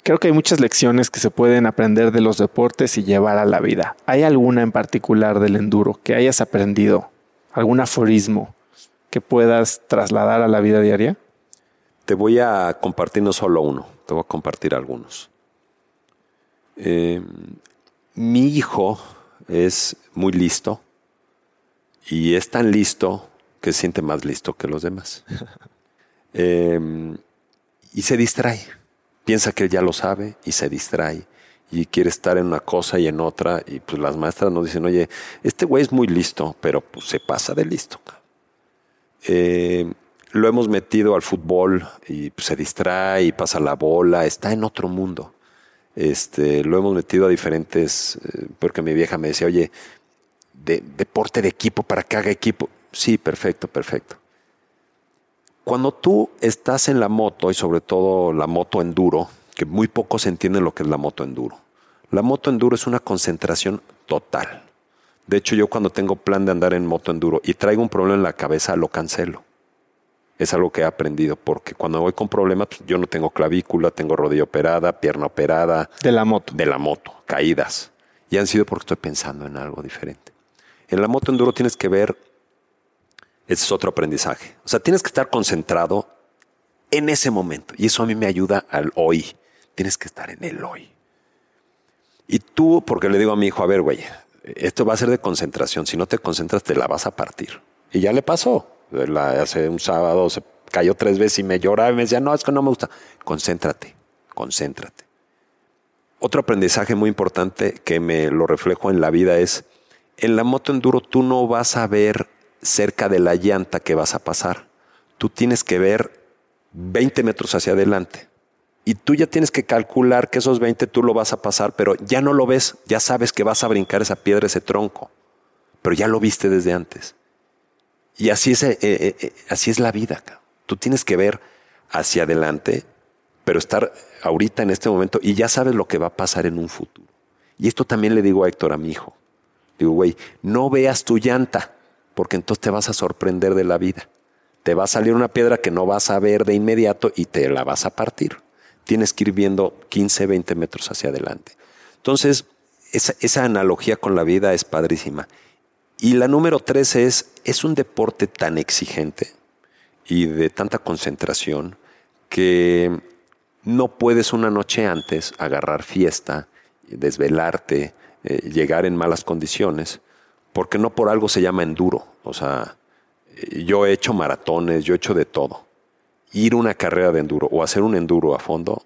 Creo que hay muchas lecciones que se pueden aprender de los deportes y llevar a la vida. ¿Hay alguna en particular del enduro que hayas aprendido? ¿Algún aforismo que puedas trasladar a la vida diaria? Te voy a compartir no solo uno, te voy a compartir algunos. Eh, mi hijo es muy listo y es tan listo que se siente más listo que los demás. <laughs> Em, y se distrae. Piensa que él ya lo sabe y se distrae. Y quiere estar en una cosa y en otra. Y pues las maestras nos dicen, oye, este güey es muy listo, pero pues se pasa de listo. Eh, lo hemos metido al fútbol y pues, se distrae y pasa la bola, está en otro mundo. Este, lo hemos metido a diferentes, eh, porque mi vieja me decía, oye, de deporte de equipo para que haga equipo. Sí, perfecto, perfecto. Cuando tú estás en la moto y sobre todo la moto enduro, que muy pocos entienden lo que es la moto enduro. La moto enduro es una concentración total. De hecho, yo cuando tengo plan de andar en moto enduro y traigo un problema en la cabeza, lo cancelo. Es algo que he aprendido, porque cuando voy con problemas, pues, yo no tengo clavícula, tengo rodilla operada, pierna operada. De la moto. De la moto, caídas. Y han sido porque estoy pensando en algo diferente. En la moto enduro tienes que ver, ese es otro aprendizaje. O sea, tienes que estar concentrado en ese momento. Y eso a mí me ayuda al hoy. Tienes que estar en el hoy. Y tú, porque le digo a mi hijo, a ver, güey, esto va a ser de concentración. Si no te concentras, te la vas a partir. Y ya le pasó. hace un sábado se cayó tres veces y me lloraba y me decía, no, es que no me gusta. Concéntrate, concéntrate. Otro aprendizaje muy importante que me lo reflejo en la vida es, en la moto enduro tú no vas a ver cerca de la llanta que vas a pasar. Tú tienes que ver 20 metros hacia adelante. Y tú ya tienes que calcular que esos 20 tú lo vas a pasar, pero ya no lo ves, ya sabes que vas a brincar esa piedra, ese tronco, pero ya lo viste desde antes. Y así es, eh, eh, eh, así es la vida. Tú tienes que ver hacia adelante, pero estar ahorita en este momento y ya sabes lo que va a pasar en un futuro. Y esto también le digo a Héctor, a mi hijo. Digo, güey, no veas tu llanta, porque entonces te vas a sorprender de la vida. Te va a salir una piedra que no vas a ver de inmediato y te la vas a partir tienes que ir viendo 15, 20 metros hacia adelante. Entonces, esa, analogía con la vida es padrísima. Y la número tres es, es un deporte tan exigente y de tanta concentración que no puedes una noche antes agarrar fiesta, desvelarte, eh, llegar en malas condiciones, porque no por algo se llama enduro. O sea, yo he hecho maratones, yo he hecho de todo ir una carrera de enduro o hacer un enduro a fondo,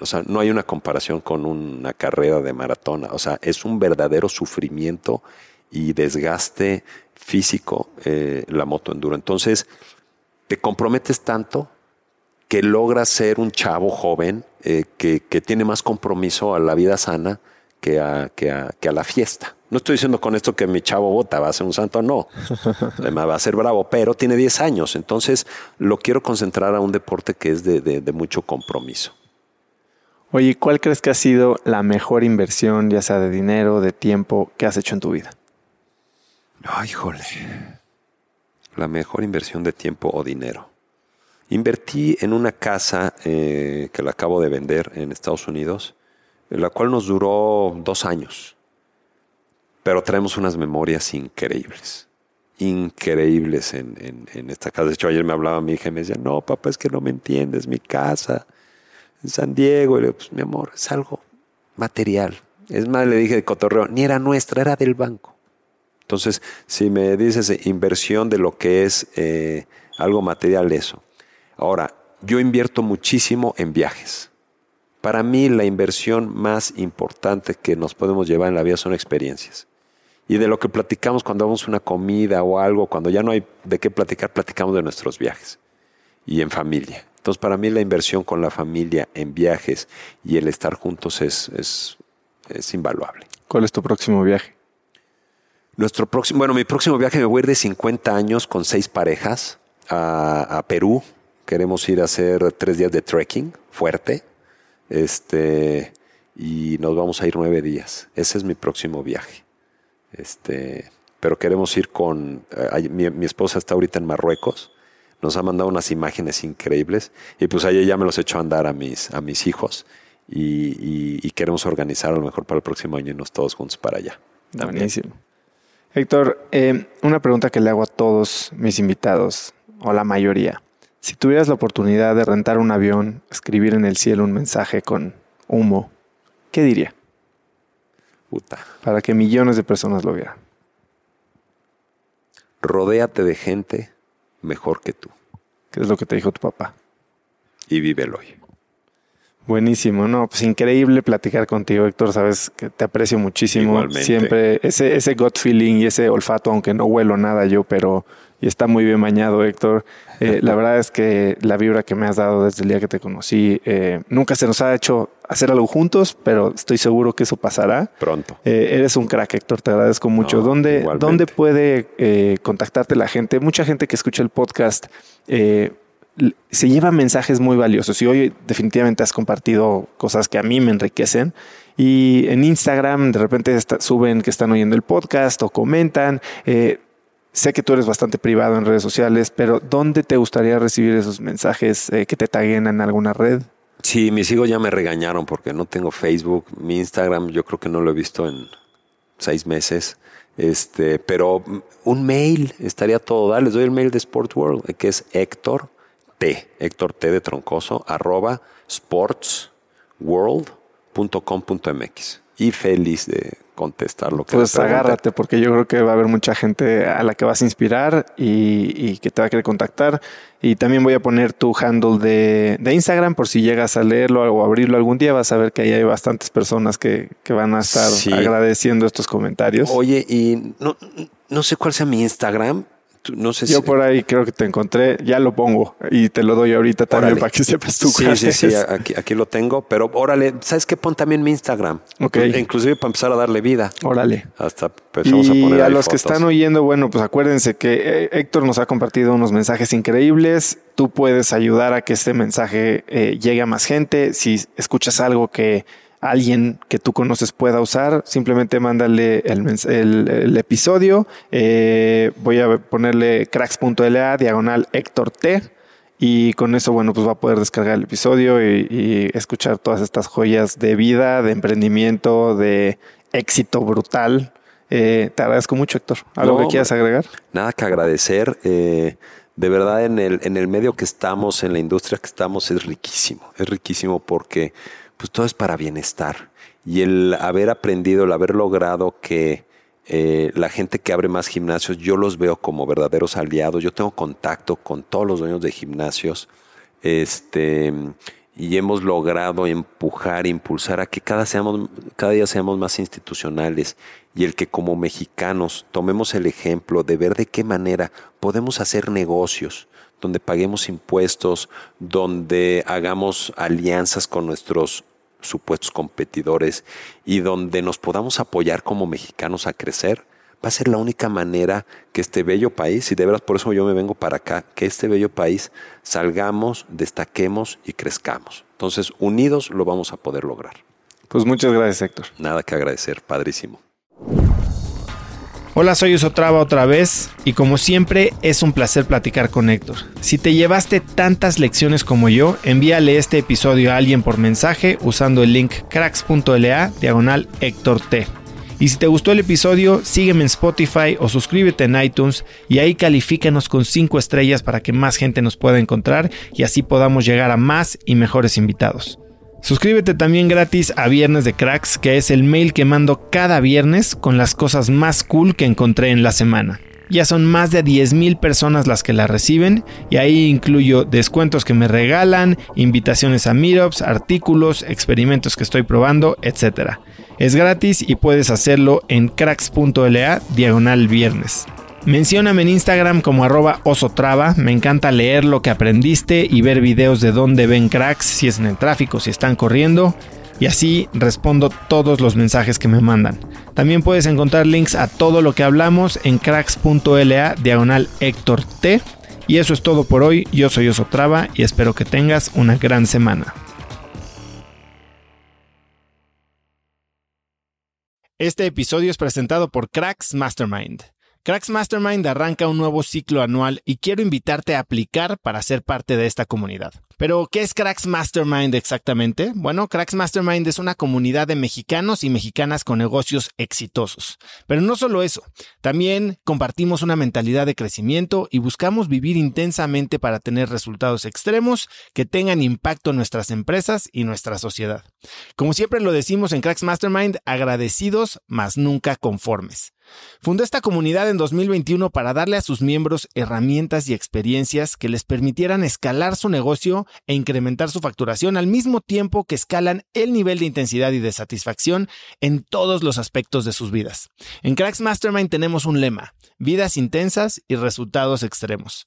o sea, no hay una comparación con una carrera de maratona. O sea, es un verdadero sufrimiento y desgaste físico eh, la moto enduro. Entonces, te comprometes tanto que logras ser un chavo joven eh, que, que, tiene más compromiso a la vida sana que a, que a, que a la fiesta. No estoy diciendo con esto que mi chavo bota va a ser un santo, no. <laughs> va a ser bravo, pero tiene 10 años. Entonces lo quiero concentrar a un deporte que es de, de, mucho compromiso. Oye, ¿cuál crees que ha sido la mejor inversión, ya sea de dinero, de tiempo, que has hecho en tu vida? Ay, jole. La mejor inversión de tiempo o dinero. Invertí en una casa eh, que la acabo de vender en Estados Unidos, la cual nos duró dos años pero traemos unas memorias increíbles, increíbles en, esta casa. De hecho, ayer me hablaba mi hija y me decía, no, papá, es que no me entiendes, mi casa en San Diego. Y le digo, pues mi amor, es algo material. Es más, le dije de cotorreo, ni era nuestra, era del banco. Entonces, si me dices inversión de lo que es eh, algo material, eso. Ahora, yo invierto muchísimo en viajes. Para mí la inversión más importante que nos podemos llevar en la vida son experiencias y de lo que platicamos cuando vamos a una comida o algo, cuando ya no hay de qué platicar, platicamos de nuestros viajes y en familia. Entonces, para mí la inversión con la familia en viajes y el estar juntos es, es, es invaluable. ¿Cuál es tu próximo viaje? Nuestro próximo, bueno, mi próximo viaje me voy a ir de 50 años con seis parejas a, a Perú. Queremos ir a hacer tres días de trekking fuerte. Este, y nos vamos a ir nueve días. Ese es mi próximo viaje. Este, pero queremos ir con... Eh, mi, esposa está ahorita en Marruecos, nos ha mandado unas imágenes increíbles y pues ahí ya me los he hecho andar a mis, a mis hijos y, queremos organizar a lo mejor para el próximo año irnos todos juntos para allá. Buenísimo. Héctor, eh, una pregunta que le hago a todos mis invitados, o la mayoría. Si tuvieras la oportunidad de rentar un avión, escribir en el cielo un mensaje con humo, ¿qué diría? Para que millones de personas lo vieran. Rodéate de gente mejor que tú. ¿Qué es lo que te dijo tu papá? Y vívelo hoy. Buenísimo, no, pues increíble platicar contigo, Héctor. Sabes que te aprecio muchísimo. Siempre ese, ese gut feeling y ese olfato, aunque no huelo nada yo, pero y está muy bien bañado, Héctor. Eh, la <laughs> verdad es que la vibra que me has dado desde el día que te conocí, eh, nunca se nos ha hecho hacer algo juntos, pero estoy seguro que eso pasará. Pronto. Eh, eres un crack, Héctor, te agradezco mucho. ¿Dónde, ¿Dónde, puede contactarte la gente? Mucha gente que escucha el podcast se lleva mensajes muy valiosos y hoy definitivamente has compartido cosas que a mí me enriquecen. Y en Instagram de repente suben que están oyendo el podcast o comentan. Sé que tú eres bastante privado en redes sociales, pero ¿dónde te gustaría recibir esos mensajes que te taguen en alguna red? Sí, mis hijos ya me regañaron porque no tengo Facebook. Mi Instagram yo creo que no lo he visto en seis meses. Este, pero un mail estaría todo dar. Les doy el mail de Sport World, que es Héctor T, Héctor T de Troncoso, arroba sportsworld.com.mx. Y feliz de contestar lo que Pues agárrate, porque yo creo que va a haber mucha gente a la que vas a inspirar y, que te va a querer contactar. Y también voy a poner tu handle de, Instagram por si llegas a leerlo o abrirlo algún día, vas a ver que ahí hay bastantes personas que, van a estar agradeciendo estos comentarios. Oye, y no, no sé cuál sea mi Instagram, no sé Yo por ahí creo que te encontré, ya lo pongo y te lo doy ahorita también para que sepas tú. Sí, sí, sí, aquí, aquí, lo tengo, pero órale, ¿sabes qué? Pon también mi Instagram. Ok. Inclusive para empezar a darle vida. Órale. Hasta empezamos y a poner a los que están oyendo, bueno, pues acuérdense que eh, Héctor nos ha compartido unos mensajes increíbles. Tú puedes ayudar a que este mensaje eh, llegue a más gente. Si escuchas algo que alguien que tú conoces pueda usar, simplemente mándale el, episodio. Eh, voy a ponerle cracks.la diagonal Héctor T. Y con eso, bueno, pues va a poder descargar el episodio y, escuchar todas estas joyas de vida, de emprendimiento, de éxito brutal. Eh, te agradezco mucho, Héctor. ¿Algo que quieras agregar? Nada que agradecer. Eh, de verdad, en el, en el medio que estamos, en la industria que estamos, es riquísimo. Es riquísimo porque pues todo es para bienestar. Y el haber aprendido, el haber logrado que eh, la gente que abre más gimnasios, yo los veo como verdaderos aliados. Yo tengo contacto con todos los dueños de gimnasios. Este, y hemos logrado empujar, impulsar a que cada, día seamos más institucionales y el que como mexicanos tomemos el ejemplo de ver de qué manera podemos hacer negocios, donde paguemos impuestos, donde hagamos alianzas con nuestros supuestos competidores y donde nos podamos apoyar como mexicanos a crecer, va a ser la única manera que este bello país, y de verdad por eso yo me vengo para acá, que este bello país salgamos, destaquemos y crezcamos. Entonces, unidos lo vamos a poder lograr. Pues muchas gracias, Héctor. Nada que agradecer, padrísimo. Hola, soy Usotrava otra vez y como siempre es un placer platicar con Héctor. Si te llevaste tantas lecciones como yo, envíale este episodio a alguien por mensaje usando el link cracks.la diagonal Héctor T. Y si te gustó el episodio, sígueme en Spotify o suscríbete en iTunes y ahí califícanos con 5 estrellas para que más gente nos pueda encontrar y así podamos llegar a más y mejores invitados. Suscríbete también gratis a Viernes de Cracks, que es el mail que mando cada viernes con las cosas más cool que encontré en la semana. Ya son más de 10.000 personas las que la reciben y ahí incluyo descuentos que me regalan, invitaciones a meetups, artículos, experimentos que estoy probando, etc. Es gratis y puedes hacerlo en cracks.la diagonal viernes. Mencióname en Instagram como arroba osotrava. Me encanta leer lo que aprendiste y ver videos de dónde ven cracks, si es en el tráfico, si están corriendo. Y así respondo todos los mensajes que me mandan. También puedes encontrar links a todo lo que hablamos en cracks.la diagonal Héctor T. Y eso es todo por hoy. Yo soy Osotrava y espero que tengas una gran semana. Este episodio es presentado por Cracks Mastermind. Cracks Mastermind arranca un nuevo ciclo anual y quiero invitarte a aplicar para ser parte de esta comunidad. Pero, ¿qué es Cracks Mastermind exactamente? Bueno, Cracks Mastermind es una comunidad de mexicanos y mexicanas con negocios exitosos. Pero no solo eso, también compartimos una mentalidad de crecimiento y buscamos vivir intensamente para tener resultados extremos que tengan impacto en nuestras empresas y nuestra sociedad. Como siempre lo decimos en Cracks Mastermind, agradecidos, mas nunca conformes. Fundó esta comunidad en 2021 para darle a sus miembros herramientas y experiencias que les permitieran escalar su negocio e incrementar su facturación al mismo tiempo que escalan el nivel de intensidad y de satisfacción en todos los aspectos de sus vidas. En Cracks Mastermind tenemos un lema, vidas intensas y resultados extremos.